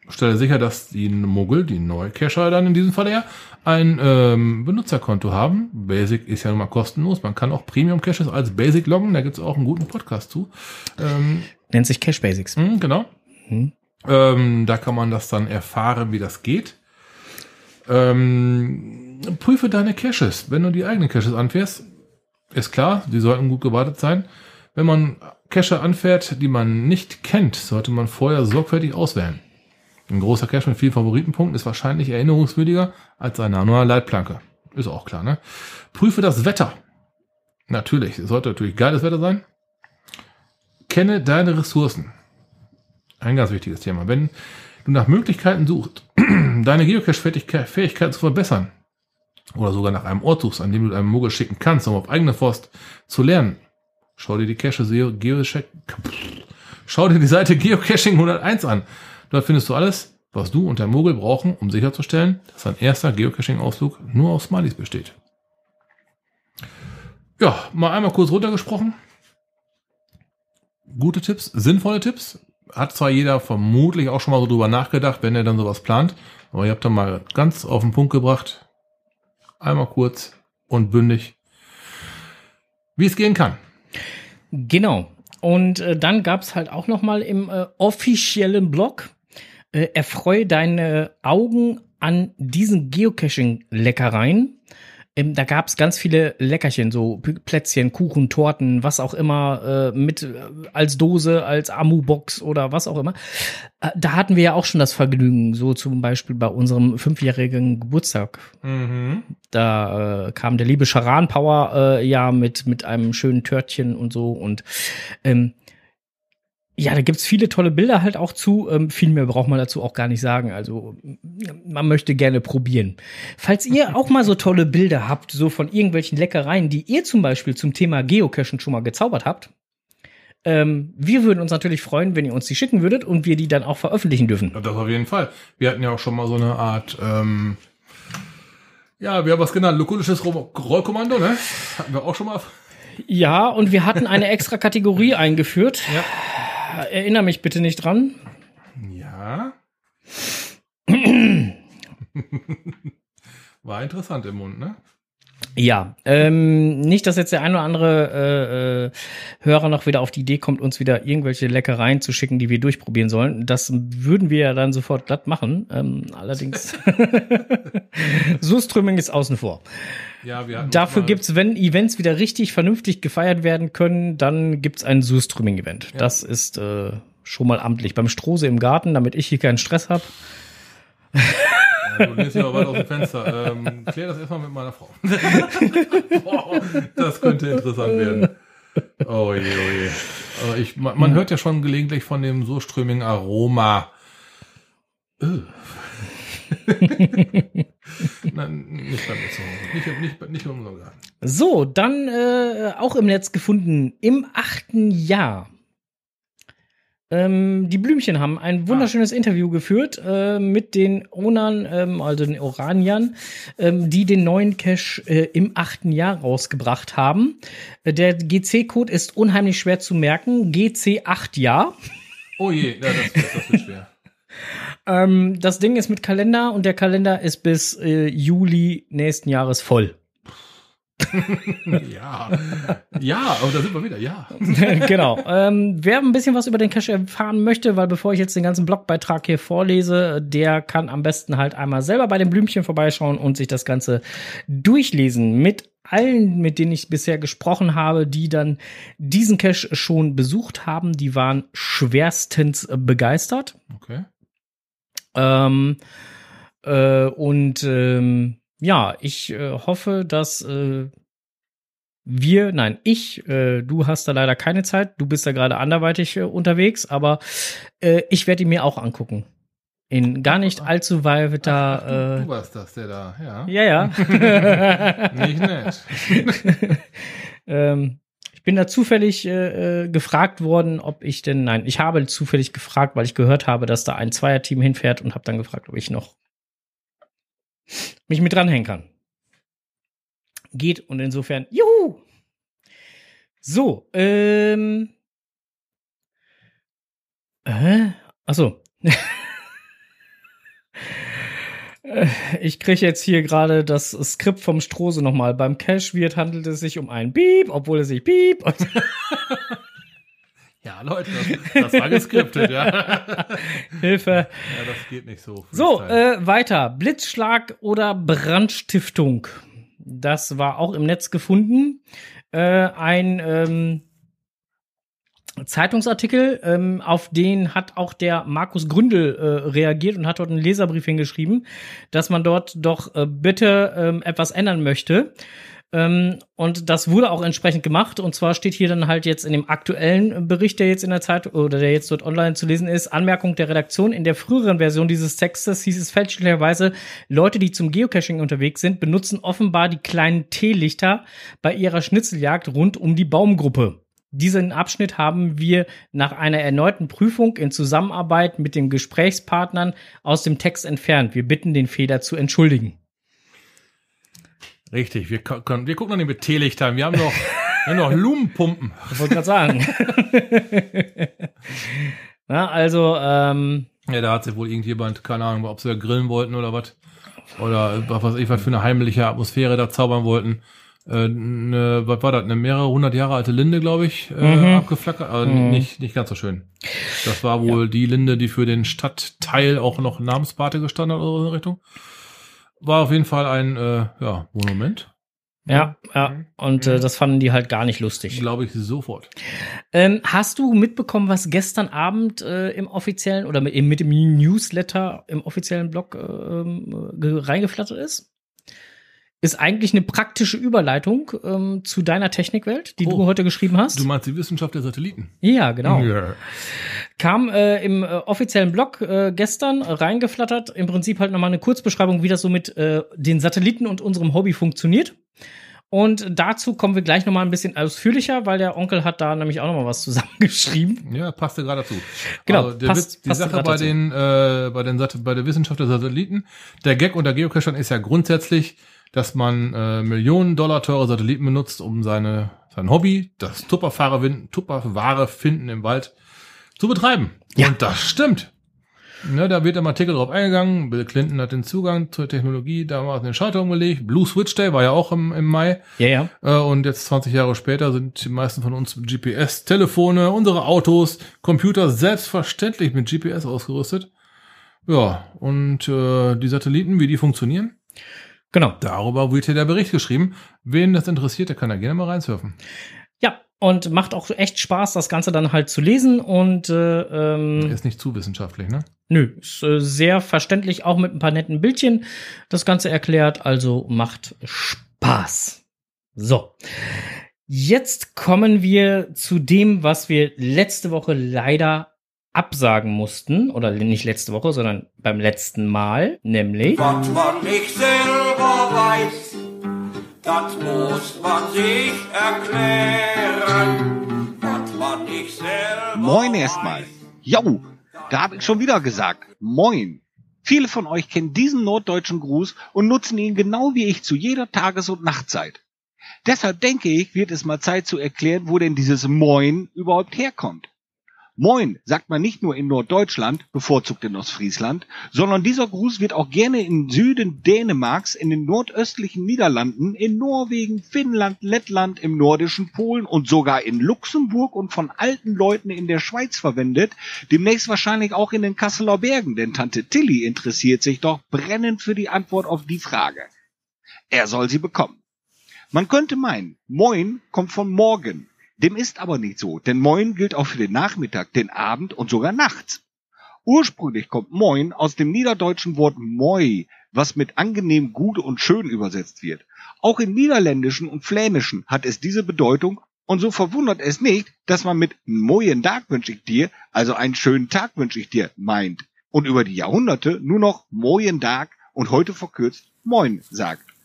Stelle sicher, dass die Muggel, die Neucacher dann in diesem Fall ja, ein ähm, Benutzerkonto haben. Basic ist ja nun mal kostenlos. Man kann auch Premium-Caches als Basic loggen. Da gibt es auch einen guten Podcast zu. Ähm, Nennt sich Cache Basics. hm, genau. Hm. Ähm, da kann man das dann erfahren, wie das geht. Ähm, prüfe deine Caches. Wenn du die eigenen Caches anfährst, ist klar, die sollten gut gewartet sein. Wenn man Cache anfährt, die man nicht kennt, sollte man vorher sorgfältig auswählen. Ein großer Cache mit vielen Favoritenpunkten ist wahrscheinlich erinnerungswürdiger als eine neue Leitplanke. Ist auch klar, ne? Prüfe das Wetter. Natürlich, es sollte natürlich geiles Wetter sein. Kenne deine Ressourcen. Ein ganz wichtiges Thema. Wenn du nach Möglichkeiten suchst, *clears throat* deine Geocache-Fähigkeiten zu verbessern, oder sogar nach einem Ort suchst, an dem du einem Muggel schicken kannst, um auf eigene Faust zu lernen, schau dir die Cache Geocache, *laughs* schau dir die Seite Geocaching 101 an. Dort findest du alles, was du und der Muggel brauchen, um sicherzustellen, dass ein erster Geocaching-Ausflug nur aus Smileys besteht. Ja, mal einmal kurz runtergesprochen. Gute Tipps, sinnvolle Tipps. Hat zwar jeder vermutlich auch schon mal so drüber nachgedacht, wenn er dann sowas plant, aber ihr habt da mal ganz auf den Punkt gebracht. Einmal kurz und bündig, wie es gehen kann. Genau. Und äh, dann gab's halt auch noch mal im äh, offiziellen Blog äh, erfreue deine Augen an diesen Geocaching-Leckereien. Ähm, da gab's ganz viele Leckerchen, so Plätzchen, Kuchen, Torten, was auch immer, äh, mit äh, als Dose, als Amu-Box oder was auch immer. Äh, da hatten wir ja auch schon das Vergnügen, so zum Beispiel bei unserem fünfjährigen Geburtstag. Da äh, kam der liebe Charan Power äh, ja mit, mit einem schönen Törtchen und so. Und ähm, ja, da gibt's viele tolle Bilder halt auch zu. Ähm, viel mehr braucht man dazu auch gar nicht sagen. Also man möchte gerne probieren. Falls ihr *laughs* auch mal so tolle Bilder habt, so von irgendwelchen Leckereien, die ihr zum Beispiel zum Thema Geocachen schon mal gezaubert habt, ähm, wir würden uns natürlich freuen, wenn ihr uns die schicken würdet und wir die dann auch veröffentlichen dürfen. Das auf jeden Fall. Wir hatten ja auch schon mal so eine Art, ähm, ja, wir haben was genannt, lukulisches Ro- Rollkommando, ne? Hatten wir auch schon mal. Ja, und wir hatten eine extra Kategorie *laughs* eingeführt. Ja. Erinnere mich bitte nicht dran. Ja. *clears throat* War interessant im Mund, ne? Ja, ähm, nicht, dass jetzt der ein oder andere äh, äh, Hörer noch wieder auf die Idee kommt, uns wieder irgendwelche Leckereien zu schicken, die wir durchprobieren sollen. Das würden wir ja dann sofort glatt machen. Ähm, allerdings, *laughs* Surströmming ist außen vor. Ja, wir Dafür gibt's, wenn Events wieder richtig vernünftig gefeiert werden können, dann gibt's ein Surströmming-Event. Ja. Das ist äh, schon mal amtlich. Beim Strose im Garten, damit ich hier keinen Stress habe. Ja, du lehnst dich aber weit aus dem Fenster. Ähm, klär das erstmal mit meiner Frau. *laughs* Boah, das könnte interessant werden. Oh je, oh je. Aber ich, man, man hört ja schon gelegentlich von dem Surströmming-Aroma. Äh. *laughs* Nein, nicht bei mir zu Hause. Nicht, nicht, nicht unserem Garten. So, dann äh, auch im Netz gefunden, im achten Jahr. Ähm, die Blümchen haben ein wunderschönes Interview geführt äh, mit den Ownern, ähm, also den Oraniern, ähm, die den neuen Cache äh, im achten Jahr rausgebracht haben. Äh, der GC-Code ist unheimlich schwer zu merken. GC8 Jahr. Oh je, ja, das, das, das wird schwer. *laughs* Ähm, das Ding ist mit Kalender und der Kalender ist bis äh, Juli nächsten Jahres voll. Ja, ja, aber da sind wir wieder, ja. *laughs* genau. Ähm, wer ein bisschen was über den Cache erfahren möchte, weil bevor ich jetzt den ganzen Blogbeitrag hier vorlese, der kann am besten halt einmal selber bei den Blümchen vorbeischauen und sich das Ganze durchlesen. Mit allen, mit denen ich bisher gesprochen habe, die dann diesen Cache schon besucht haben, die waren schwerstens begeistert. Okay. Ähm, äh, und ähm, ja, ich äh, hoffe, dass äh, wir, nein, ich, äh, du hast da leider keine Zeit, du bist da gerade anderweitig äh, unterwegs, aber äh, ich werde ihn mir auch angucken. In gar nicht allzu Ach, weiter. du, Äh, du warst das, der da, ja. ja, ja. *laughs* Nicht nett. *laughs* ähm, ich bin da zufällig äh, äh, gefragt worden, ob ich denn, nein, ich habe zufällig gefragt, weil ich gehört habe, dass da ein Zweierteam hinfährt und habe dann gefragt, ob ich noch mich mit dranhängen kann. Geht und insofern, juhu! So, ähm. Äh, achso. *laughs* Ich kriege jetzt hier gerade das Skript vom Strose nochmal. Beim Cashwirt handelt es sich um ein Beep, obwohl es sich Beep. *laughs* Ja, Leute, das, das war geskriptet, ja. *laughs* ja, Hilfe. das geht nicht so. So, äh, weiter. Blitzschlag oder Brandstiftung. Das war auch im Netz gefunden. Äh, ein ähm, Zeitungsartikel, ähm, auf den hat auch der Markus Gründel äh, reagiert und hat dort einen Leserbrief hingeschrieben, dass man dort doch äh, bitte ähm, etwas ändern möchte. Ähm, und das wurde auch entsprechend gemacht. Und zwar steht hier dann halt jetzt in dem aktuellen Bericht, der jetzt in der Zeit oder der jetzt dort online zu lesen ist, Anmerkung der Redaktion. In der früheren Version dieses Textes hieß es fälschlicherweise, Leute, die zum Geocaching unterwegs sind, benutzen offenbar die kleinen Teelichter bei ihrer Schnitzeljagd rund um die Baumgruppe. Diesen Abschnitt haben wir nach einer erneuten Prüfung in Zusammenarbeit mit den Gesprächspartnern aus dem Text entfernt. Wir bitten den Fehler zu entschuldigen. Richtig, wir, können, wir gucken noch nicht mit Teelichtern. Wir haben noch, *laughs* wir haben noch Lumenpumpen. Ich wollte gerade sagen. *laughs* Na, also, ähm, Ja, da hat sich wohl irgendjemand, keine Ahnung, ob sie da grillen wollten oder was. Oder was ich, was für eine heimliche Atmosphäre da zaubern wollten. Äh, eine, was war das? Eine mehrere hundert Jahre alte Linde, glaube ich, äh, Mhm. abgeflackert. Also nicht, nicht ganz so schön. Das war wohl die Linde, die für den Stadtteil auch noch Namenspate gestanden hat oder so in der Richtung. War auf jeden Fall ein äh, ja, Monument. ja, ja. Und äh, das fanden die halt gar nicht lustig. Glaube ich sofort. Ähm, hast du mitbekommen, was gestern Abend äh, im offiziellen oder mit, mit dem Newsletter im offiziellen Blog äh, ähm, ge- reingeflattert ist? Ist eigentlich eine praktische Überleitung ähm, zu deiner Technikwelt, die Oh. du heute geschrieben hast. Du meinst die Wissenschaft der Satelliten? ja, genau. Ja. Kam äh, im äh, offiziellen Blog äh, gestern reingeflattert. Im Prinzip halt nochmal eine Kurzbeschreibung, wie das so mit äh, den Satelliten und unserem Hobby funktioniert. Und dazu kommen wir gleich nochmal ein bisschen ausführlicher, weil der Onkel hat da nämlich auch nochmal was *laughs* zusammengeschrieben. Ja, passte gerade dazu. Genau, Also der passt- Witz, die Sache bei den, äh, bei den bei der Wissenschaft der Satelliten, der Gag unter Geocachern ist ja grundsätzlich, dass man äh, Millionen Dollar teure Satelliten benutzt, um seine sein Hobby, das Tupperware finden, Tupperware finden im Wald zu betreiben. Ja. Und das stimmt. Ne, da wird im Artikel drauf eingegangen. Bill Clinton hat den Zugang zur Technologie damals den Schalter umgelegt. Blue Switch Day war ja auch im, im Mai. Ja, ja. Äh, Und jetzt 20 Jahre später sind die meisten von uns mit GPS, Telefone, unsere Autos, Computer selbstverständlich mit GPS ausgerüstet. Ja, und äh, die Satelliten, wie die funktionieren? Genau. Darüber wird hier der Bericht geschrieben. Wen das interessiert, der kann da gerne mal reinsurfen. Und macht auch echt Spaß, das Ganze dann halt zu lesen. Und äh, ähm, Ist nicht zu wissenschaftlich, ne? nö, ist äh, sehr verständlich, auch mit ein paar netten Bildchen das Ganze erklärt. Also macht Spaß. So. Jetzt kommen wir zu dem, was wir letzte Woche leider absagen mussten. Oder nicht letzte Woche, sondern beim letzten Mal. Nämlich. Was man nicht selber weiß, das muss man sich erklären. Was man nicht selber Moin erstmal. Jo, da habe ich schon wieder gesagt. Moin. Viele von euch kennen diesen norddeutschen Gruß und nutzen ihn genau wie ich zu jeder Tages- und Nachtzeit. Deshalb denke ich, wird es mal Zeit zu erklären, wo denn dieses Moin überhaupt herkommt. Moin sagt man nicht nur in Norddeutschland, bevorzugt in Ostfriesland, sondern dieser Gruß wird auch gerne im Süden Dänemarks, in den nordöstlichen Niederlanden, in Norwegen, Finnland, Lettland, im nordischen Polen und sogar in Luxemburg und von alten Leuten in der Schweiz verwendet, demnächst wahrscheinlich auch in den Kasseler Bergen, denn Tante Tilly interessiert sich doch brennend für die Antwort auf die Frage. Er soll sie bekommen. Man könnte meinen, Moin kommt von morgen. Dem ist aber nicht so, denn Moin gilt auch für den Nachmittag, den Abend und sogar nachts. Ursprünglich kommt Moin aus dem niederdeutschen Wort moi, was mit angenehm gut und schön übersetzt wird. Auch im Niederländischen und Flämischen hat es diese Bedeutung und so verwundert es nicht, dass man mit Mojen Tag wünsch ich dir, also einen schönen Tag wünsch ich dir, meint und über die Jahrhunderte nur noch Mojen Tag und heute verkürzt Moin sagt.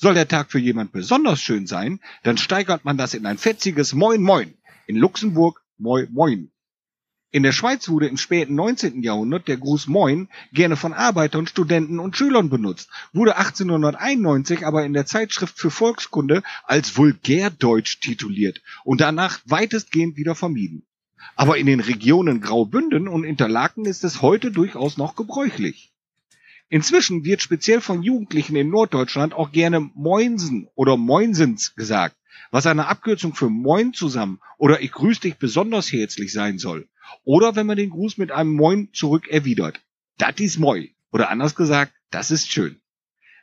Soll der Tag für jemand besonders schön sein, dann steigert man das in ein fetziges Moin Moin. In Luxemburg Moi Moin. In der Schweiz wurde im späten 19. Jahrhundert der Gruß Moin gerne von Arbeitern, Studenten und Schülern benutzt, wurde 1891 aber in der Zeitschrift für Volkskunde als Vulgärdeutsch tituliert und danach weitestgehend wieder vermieden. Aber in den Regionen Graubünden und Interlaken ist es heute durchaus noch gebräuchlich. Inzwischen wird speziell von Jugendlichen in Norddeutschland auch gerne Moinsen oder Moinsens gesagt, was eine Abkürzung für Moin zusammen oder ich grüß dich besonders herzlich sein soll. Oder wenn man den Gruß mit einem Moin zurück erwidert. Dat is moi. Oder anders gesagt, das ist schön.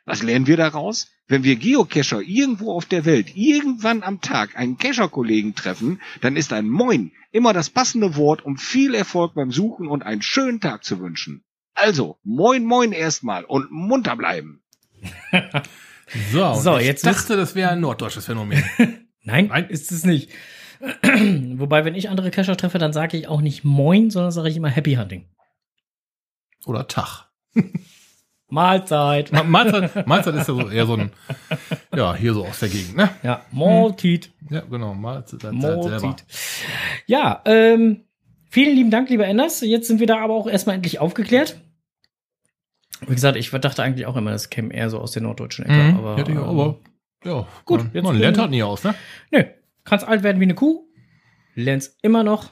Was lernen wir daraus? Wenn wir Geocacher irgendwo auf der Welt irgendwann am Tag einen Cacher-Kollegen treffen, dann ist ein Moin immer das passende Wort, um viel Erfolg beim Suchen und einen schönen Tag zu wünschen. Also, moin moin erstmal und munter bleiben. *laughs* So, So, ich jetzt dachte, das wäre ein norddeutsches Phänomen. *laughs* Nein, Nein. ist es nicht. *clears throat* Wobei, wenn ich andere Cacher treffe, dann sage ich auch nicht Moin, sondern sage ich immer Happy Hunting. Oder Tag. *laughs* Mahlzeit. Ma- Mahlzeit, Mahlzeit ist ja so eher so ein, ja, hier so aus der Gegend, ne? Ja, Maltit. Ja, genau, Mahlzeit selber. Maltit. Ja, ähm, vielen lieben Dank, lieber Enders. Jetzt sind wir da aber auch erstmal endlich aufgeklärt. Wie gesagt, ich dachte eigentlich auch immer, das käme eher so aus der norddeutschen Ecke. Mhm, aber, hätte ich auch, aber, ja, Gut, man, man lernt halt nie aus, ne? Nö, kannst alt werden wie eine Kuh, lernst immer noch.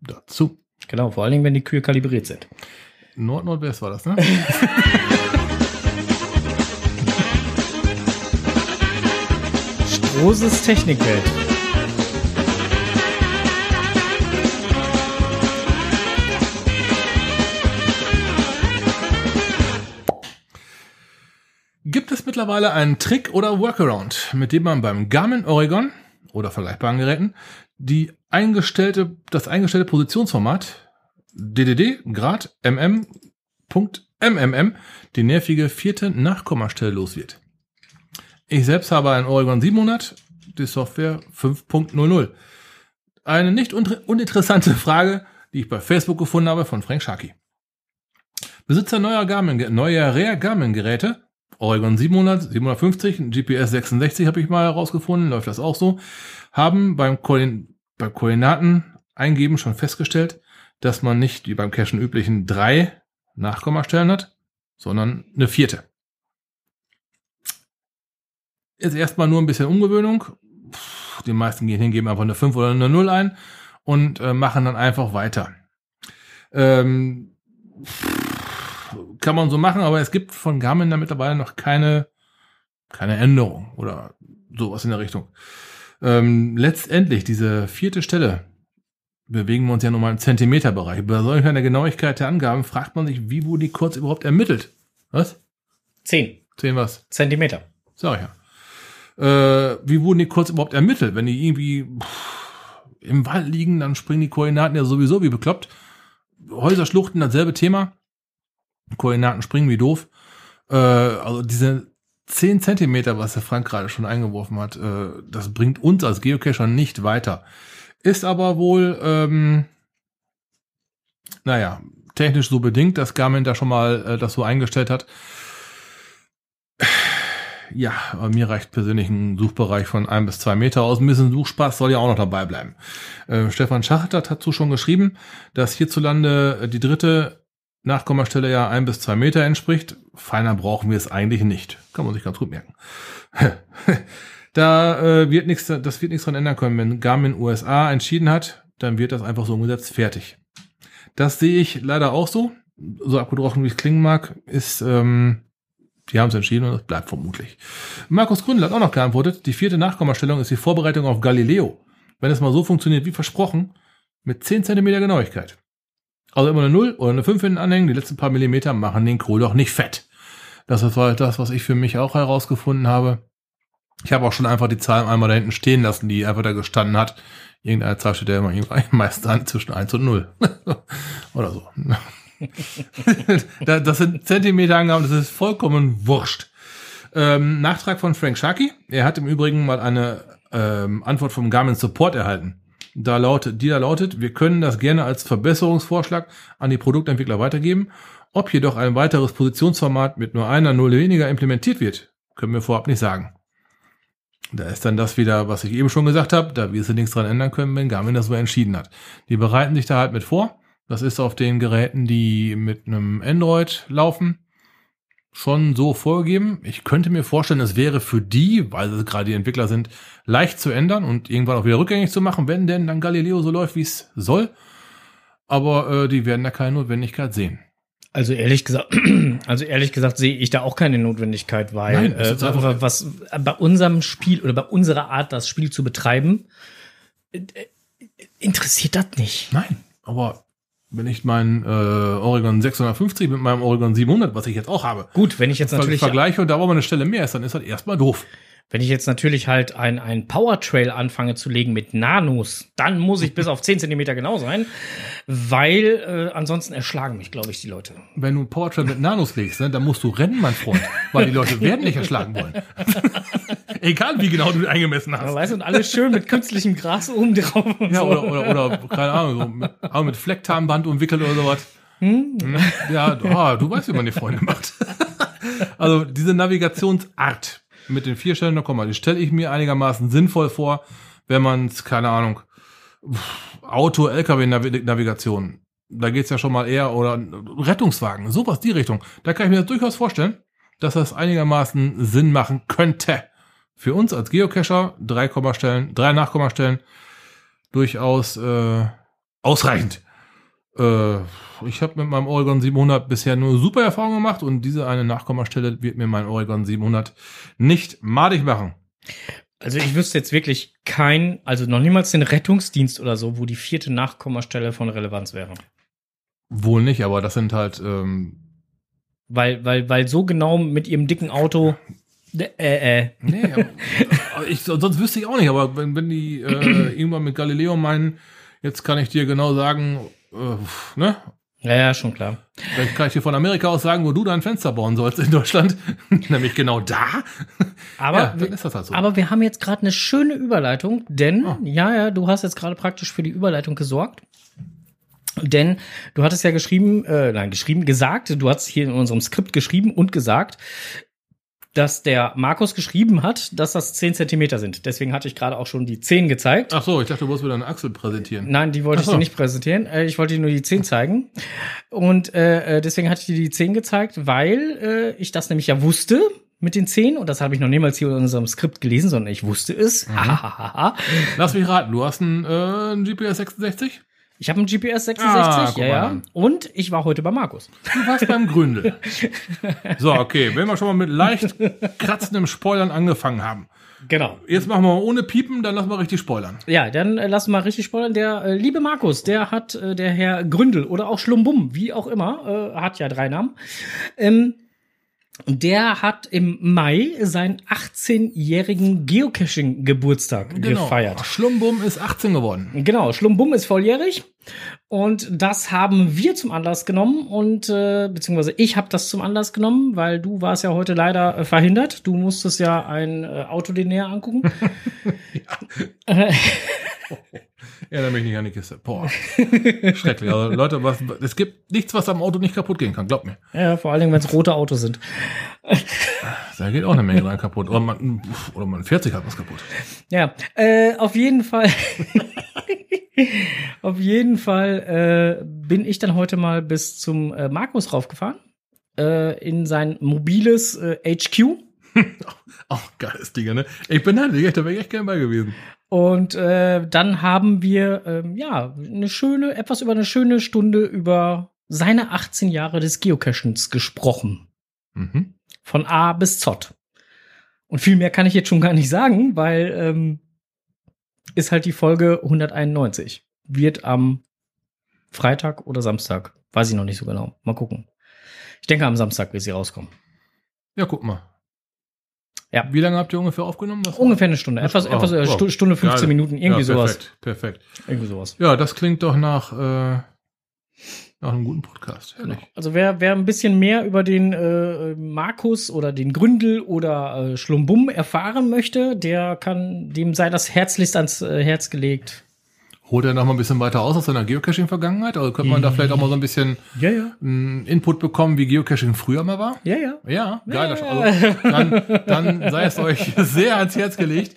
Dazu. Genau, vor allen Dingen, wenn die Kühe kalibriert sind. Nord-Nordwest war das, ne? *laughs* Strohses Technikwelt. Mittlerweile einen Trick oder Workaround, mit dem man beim Garmin Oregon oder vergleichbaren Geräten die eingestellte, das eingestellte Positionsformat DDD Grad MM Punkt MMM die nervige vierte Nachkommastelle los wird? Ich selbst habe einen Oregon 700, die Software 5.00. Eine nicht un uninteressante Frage, die ich bei Facebook gefunden habe von Frank Sharkey. Besitzer neuer Garmin, neuer Rare Garmin Geräte Oregon 700, 750, ein GPS 66 habe ich mal herausgefunden, läuft das auch so, haben beim, Koordin beim Koordinaten eingeben schon festgestellt, dass man nicht wie beim Cachen üblichen drei Nachkommastellen hat, sondern eine vierte. Ist erstmal nur ein bisschen Umgewöhnung. Pff, Die meisten gehen hin, geben einfach eine 5 oder eine 0 ein und äh, machen dann einfach weiter. Ähm, kann man so machen, aber es gibt von Garmin da mittlerweile noch keine, keine Änderung oder sowas in der Richtung. Ähm, letztendlich, diese vierte Stelle, bewegen wir uns ja nochmal im Zentimeterbereich. Bei solch einer Genauigkeit der Angaben fragt man sich, wie wurde die kurz überhaupt ermittelt? Was? Zehn. 10 was? Zentimeter. Sag ich ja. Äh, wie wurden die kurz überhaupt ermittelt? Wenn die irgendwie pff, im Wald liegen, dann springen die Koordinaten ja sowieso wie bekloppt. Häuserschluchten, dasselbe Thema. Koordinaten springen wie doof. Äh, also diese 10 Zentimeter, was der Frank gerade schon eingeworfen hat, äh, das bringt uns als Geocacher nicht weiter. Ist aber wohl, ähm, naja, technisch so bedingt, dass Garmin da schon mal äh, das so eingestellt hat. Ja, mir reicht persönlich ein Suchbereich von ein bis zwei Meter aus. Ein bisschen Suchspaß soll ja auch noch dabei bleiben. Äh, Stefan Schacht hat dazu schon geschrieben, dass hierzulande äh, die dritte Nachkommastelle ja ein bis zwei Meter entspricht. Feiner brauchen wir es eigentlich nicht. Kann man sich ganz gut merken. *laughs* da äh, wird nichts, das wird nichts dran ändern können. Wenn Garmin USA entschieden hat, dann wird das einfach so umgesetzt. Fertig. Das sehe ich leider auch so. So abgebrochen, wie es klingen mag, ist, ähm, die haben es entschieden und es bleibt vermutlich. Markus Gründel hat auch noch geantwortet, die vierte Nachkommastellung ist die Vorbereitung auf Galileo. Wenn es mal so funktioniert wie versprochen, mit 10 Zentimeter Genauigkeit. Also immer eine 0 oder eine 5 hinten anhängen, die letzten paar Millimeter machen den Kohl doch nicht fett. Das ist halt das, was ich für mich auch herausgefunden habe. Ich habe auch schon einfach die Zahl einmal da hinten stehen lassen, die einfach da gestanden hat. Irgendeine Zahl steht ja immer *laughs* meist an zwischen 1 und 0. *laughs* oder so. *laughs* das sind Zentimeterangaben, das ist vollkommen wurscht. Ähm, Nachtrag von Frank Sharkey. Er hat im Übrigen mal eine ähm, Antwort vom Garmin Support erhalten. Da lautet, die da lautet, wir können das gerne als Verbesserungsvorschlag an die Produktentwickler weitergeben. Ob jedoch ein weiteres Positionsformat mit nur einer Null weniger implementiert wird, können wir vorab nicht sagen. Da ist dann das wieder, was ich eben schon gesagt habe, da wir sie nichts dran ändern können, wenn Garmin das so entschieden hat. Die bereiten sich da halt mit vor. Das ist auf den Geräten, die mit einem Android laufen, schon so vorgegeben. Ich könnte mir vorstellen, es wäre für die, weil es gerade die Entwickler sind, leicht zu ändern und irgendwann auch wieder rückgängig zu machen, wenn denn dann Galileo so läuft, wie es soll. Aber äh, die werden da keine Notwendigkeit sehen. Also ehrlich gesagt, *clears throat* also ehrlich gesagt sehe ich da auch keine Notwendigkeit, weil Nein, äh, einfach- was bei unserem Spiel oder bei unserer Art, das Spiel zu betreiben, äh, interessiert das nicht. Nein, aber wenn ich meinen äh, Oregon 650 mit meinem Oregon 700, was ich jetzt auch habe, Gut, wenn ich jetzt natürlich vergleiche und da wo mal eine Stelle mehr ist, dann ist das erstmal doof. Wenn ich jetzt natürlich halt ein, ein Powertrail anfange zu legen mit Nanos, dann muss ich bis auf 10 Zentimeter genau sein, weil äh, ansonsten erschlagen mich, glaube ich, die Leute. Wenn du ein Powertrail mit Nanos legst, ne, dann musst du rennen, mein Freund, weil die Leute werden dich erschlagen wollen. *laughs* Egal wie genau du eingemessen hast. weißt du, und alles schön mit künstlichem Gras oben drauf. Und Ja, so. oder, oder, oder, keine Ahnung, so mit, auch mit Flecktarnband umwickelt oder sowas. Hm? Ja, ah, du weißt, wie man die Freunde macht. *laughs* Also diese Navigationsart mit den vier Stellen noch Komma, die stelle ich mir einigermaßen sinnvoll vor, wenn man es, keine Ahnung, Auto, LKW-Navigation, da geht's ja schon mal eher, oder Rettungswagen, sowas, die Richtung. Da kann ich mir das durchaus vorstellen, dass das einigermaßen Sinn machen könnte. Für uns als Geocacher, drei Kommastellen, drei Nachkommastellen, durchaus äh, ausreichend. Äh, ich habe mit meinem Oregon 700 bisher nur super Erfahrungen gemacht und diese eine Nachkommastelle wird mir mein Oregon 700 nicht madig machen. Also ich wüsste jetzt wirklich kein, also noch niemals den Rettungsdienst oder so, wo die vierte Nachkommastelle von Relevanz wäre. Wohl nicht, aber das sind halt ähm, Weil, weil, weil so genau mit ihrem dicken Auto. Äh, äh. Nee, aber, aber ich, sonst wüsste ich auch nicht, aber wenn, wenn die äh, *clears throat* irgendwann mit Galileo meinen, jetzt kann ich dir genau sagen, äh, ne? Ja, ja, schon klar. Dann kann ich dir von Amerika aus sagen, wo du dein Fenster bauen sollst in Deutschland. *laughs* Nämlich genau da. Aber, ja, dann ist das halt so. aber wir haben jetzt gerade eine schöne Überleitung, denn, Oh. ja, ja, du hast jetzt gerade praktisch für die Überleitung gesorgt. Denn du hattest ja geschrieben, äh, nein, geschrieben, gesagt, du hast hier in unserem Skript geschrieben und gesagt, dass der Markus geschrieben hat, dass das 10 Zentimeter sind. Deswegen hatte ich gerade auch schon die 10 gezeigt. Ach so, ich dachte, du wolltest wieder eine Achsel präsentieren. Nein, die wollte so. ich dir nicht präsentieren. Äh, ich wollte dir nur die 10 zeigen. Und äh, äh, deswegen hatte ich dir die 10 gezeigt, weil äh, ich das nämlich ja wusste mit den 10. Und das habe ich noch niemals hier in unserem Skript gelesen, sondern ich wusste es. Mhm. *laughs* Lass mich raten, du hast einen, äh, einen GPS 66? Ich habe einen GPS 66, Ah, ja, ja. Und ich war heute bei Markus. Du warst beim Gründel. *laughs* So, okay, wenn wir schon mal mit leicht kratzendem Spoilern angefangen haben. Genau. Jetzt machen wir mal ohne Piepen, dann lassen wir richtig spoilern. Ja, dann äh, lass uns mal richtig spoilern. Der äh, liebe Markus, der hat, äh, der Herr Gründel oder auch Schlumbum, wie auch immer, äh, hat ja drei Namen, ähm, der hat im Mai seinen 18-jährigen Geocaching-Geburtstag gefeiert. Schlumbum ist 18 geworden. Genau, Schlumbum ist volljährig und das haben wir zum Anlass genommen und äh, beziehungsweise ich habe das zum Anlass genommen, weil du warst ja heute leider äh, verhindert. Du musstest ja ein äh, Auto dir näher angucken. *laughs* *laughs* Erinnere mich nicht an die Kiste. Boah. Schrecklich. Also, Leute, was, es gibt nichts, was am Auto nicht kaputt gehen kann, glaubt mir. ja, vor allen Dingen, wenn es rote Autos sind. Da geht auch eine Menge rein kaputt. Oder man, oder man fährt sich halt was kaputt. Ja, äh, auf jeden Fall. *laughs* auf jeden Fall äh, bin ich dann heute mal bis zum äh, Markus raufgefahren. Äh, in sein mobiles äh, HQ. *laughs* Auch geiles Ding, ne? Ich bin da da wäre ich echt gerne bei gewesen. Und äh, dann haben wir ähm, ja eine schöne, etwas über eine schöne Stunde über seine 18 Jahre des Geocachens gesprochen. Mhm. Von A bis Z. Und viel mehr kann ich jetzt schon gar nicht sagen, weil ähm, ist halt die Folge 191. Wird am Freitag oder Samstag. Weiß ich noch nicht so genau. Mal gucken. Ich denke, am Samstag wird sie rauskommen. Ja, guck mal. Ja. Wie lange habt ihr ungefähr aufgenommen? Was Ungefähr eine Stunde. Etwas, Oh, etwas, äh. Stu- Stunde 15 Geil. Minuten, irgendwie ja, sowas. Perfekt, perfekt. Irgendwie sowas. Ja, das klingt doch nach, äh, nach einem guten Podcast. Herrlich. Also wer, wer ein bisschen mehr über den äh, Markus oder den Gründel oder äh, Schlumbum erfahren möchte, der kann, dem sei das herzlichst ans äh, Herz gelegt. Holt er noch mal ein bisschen weiter aus aus seiner Geocaching-Vergangenheit? Also könnte man da vielleicht auch mal so ein bisschen Ja, ja. einen Input bekommen, wie Geocaching früher mal war? Ja, ja. Ja, geil. Also, dann, dann sei es euch *laughs* sehr ans Herz gelegt,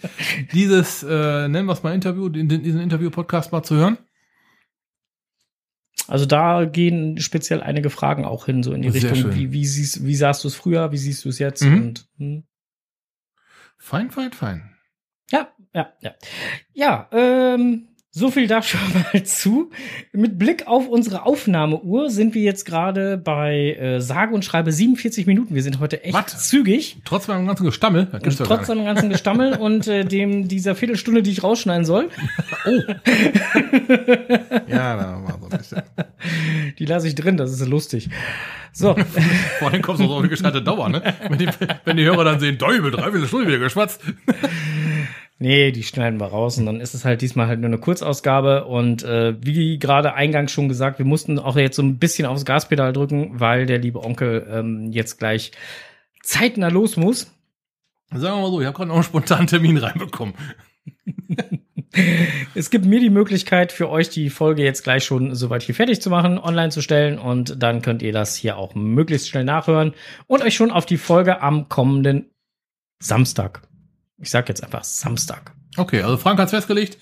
dieses, äh, nennen wir es mal Interview, diesen Interview-Podcast mal zu hören. Also da gehen speziell einige Fragen auch hin, so in die Sehr Richtung, schön. wie, wie, siehst, wie sahst du es früher, wie siehst du es jetzt? Mhm. Und, hm. Fein, fein, fein. Ja, ja, ja. Ja, ähm, so viel da schon *laughs* mal zu. Mit Blick auf unsere Aufnahmeuhr sind wir jetzt gerade bei äh, sage und schreibe 47 Minuten. Wir sind heute echt Was? zügig. Trotz meinem ganzen Gestammel, trotz dem ganzen Gestammel *laughs* und äh, dem dieser Viertelstunde, die ich rausschneiden soll, Ja, da war so ein bisschen. die lasse ich drin, das ist lustig. So, *laughs* Vor allem kommst du so auf eine gescheite Dauer, ne? Wenn die, wenn die Hörer dann sehen, Däubel, dreiviertel Stunde wieder geschwatzt. Nee, die schneiden wir raus und dann ist es halt diesmal halt nur eine Kurzausgabe und äh, wie gerade eingangs schon gesagt, wir mussten auch jetzt so ein bisschen aufs Gaspedal drücken, weil der liebe Onkel ähm, jetzt gleich zeitnah los muss. Sagen wir mal so, ich habe gerade noch einen spontanen Termin reinbekommen. *laughs* Es gibt mir die Möglichkeit für euch die Folge jetzt gleich schon soweit hier fertig zu machen, online zu stellen und dann könnt ihr das hier auch möglichst schnell nachhören und euch schon auf die Folge am kommenden Samstag. Ich sag jetzt einfach Samstag. Okay, also Frank hat's festgelegt.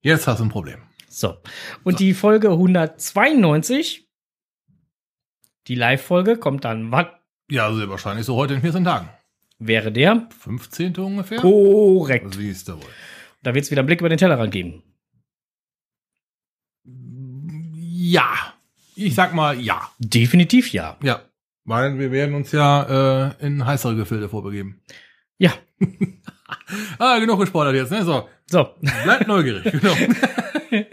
Jetzt hast du ein Problem. So. Und die Folge 192, die Live-Folge, kommt dann, wann Ja, sehr wahrscheinlich so heute in 14 Tagen. wäre der? 15. ungefähr? Korrekt. Siehst du wohl. Da wird es wieder einen Blick über den Tellerrand geben. Ja. Ich sag mal ja. Definitiv ja. Ja. Weil wir werden uns ja äh, in heißere Gefilde vorbegeben. Ja. Ah, genug gespoilert jetzt, ne? So, So. bleibt neugierig. Genau. *laughs*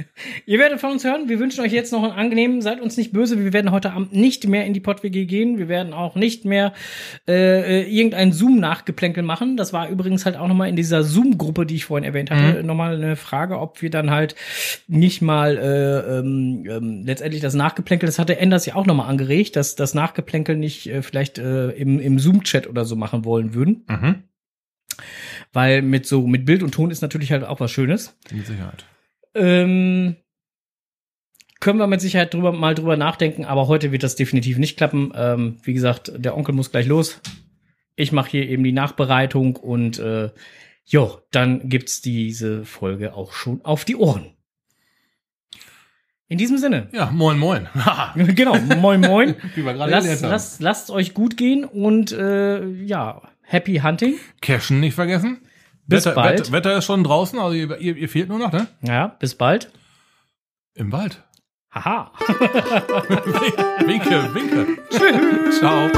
Ihr werdet von uns hören. Wir wünschen euch jetzt noch einen angenehmen. Seid uns nicht böse. Wir werden heute Abend nicht mehr in die PodWG gehen. Wir werden auch nicht mehr äh, äh, irgendein Zoom-Nachgeplänkel machen. Das war übrigens halt auch nochmal in dieser Zoom-Gruppe, die ich vorhin erwähnt hatte, nochmal eine Frage, ob wir dann halt nicht mal äh, ähm, ähm, letztendlich das Nachgeplänkel, das hatte Enders ja auch nochmal angeregt, dass das Nachgeplänkel nicht äh, vielleicht äh, im, im Zoom-Chat oder so machen wollen würden. mhm. Weil mit so, mit Bild und Ton ist natürlich halt auch was Schönes. Mit Sicherheit. Ähm, können wir mit Sicherheit drüber, mal drüber nachdenken, aber heute wird das definitiv nicht klappen. Ähm, wie gesagt, der Onkel muss gleich los. Ich mache hier eben die Nachbereitung und äh, jo, dann gibt's diese Folge auch schon auf die Ohren. In diesem Sinne, Ja, moin moin. *laughs* *laughs* genau, moin moin. Wie wir gerade Lasst, lasst, lasst euch gut gehen und äh, ja, happy hunting. Cashen nicht vergessen. Bis Wetter, bald. Wetter, Wetter ist schon draußen, also ihr, ihr, ihr fehlt nur noch, ne? Ja, bis bald. Im Wald. Haha. *laughs* winke, winke. Tschüss. Ciao.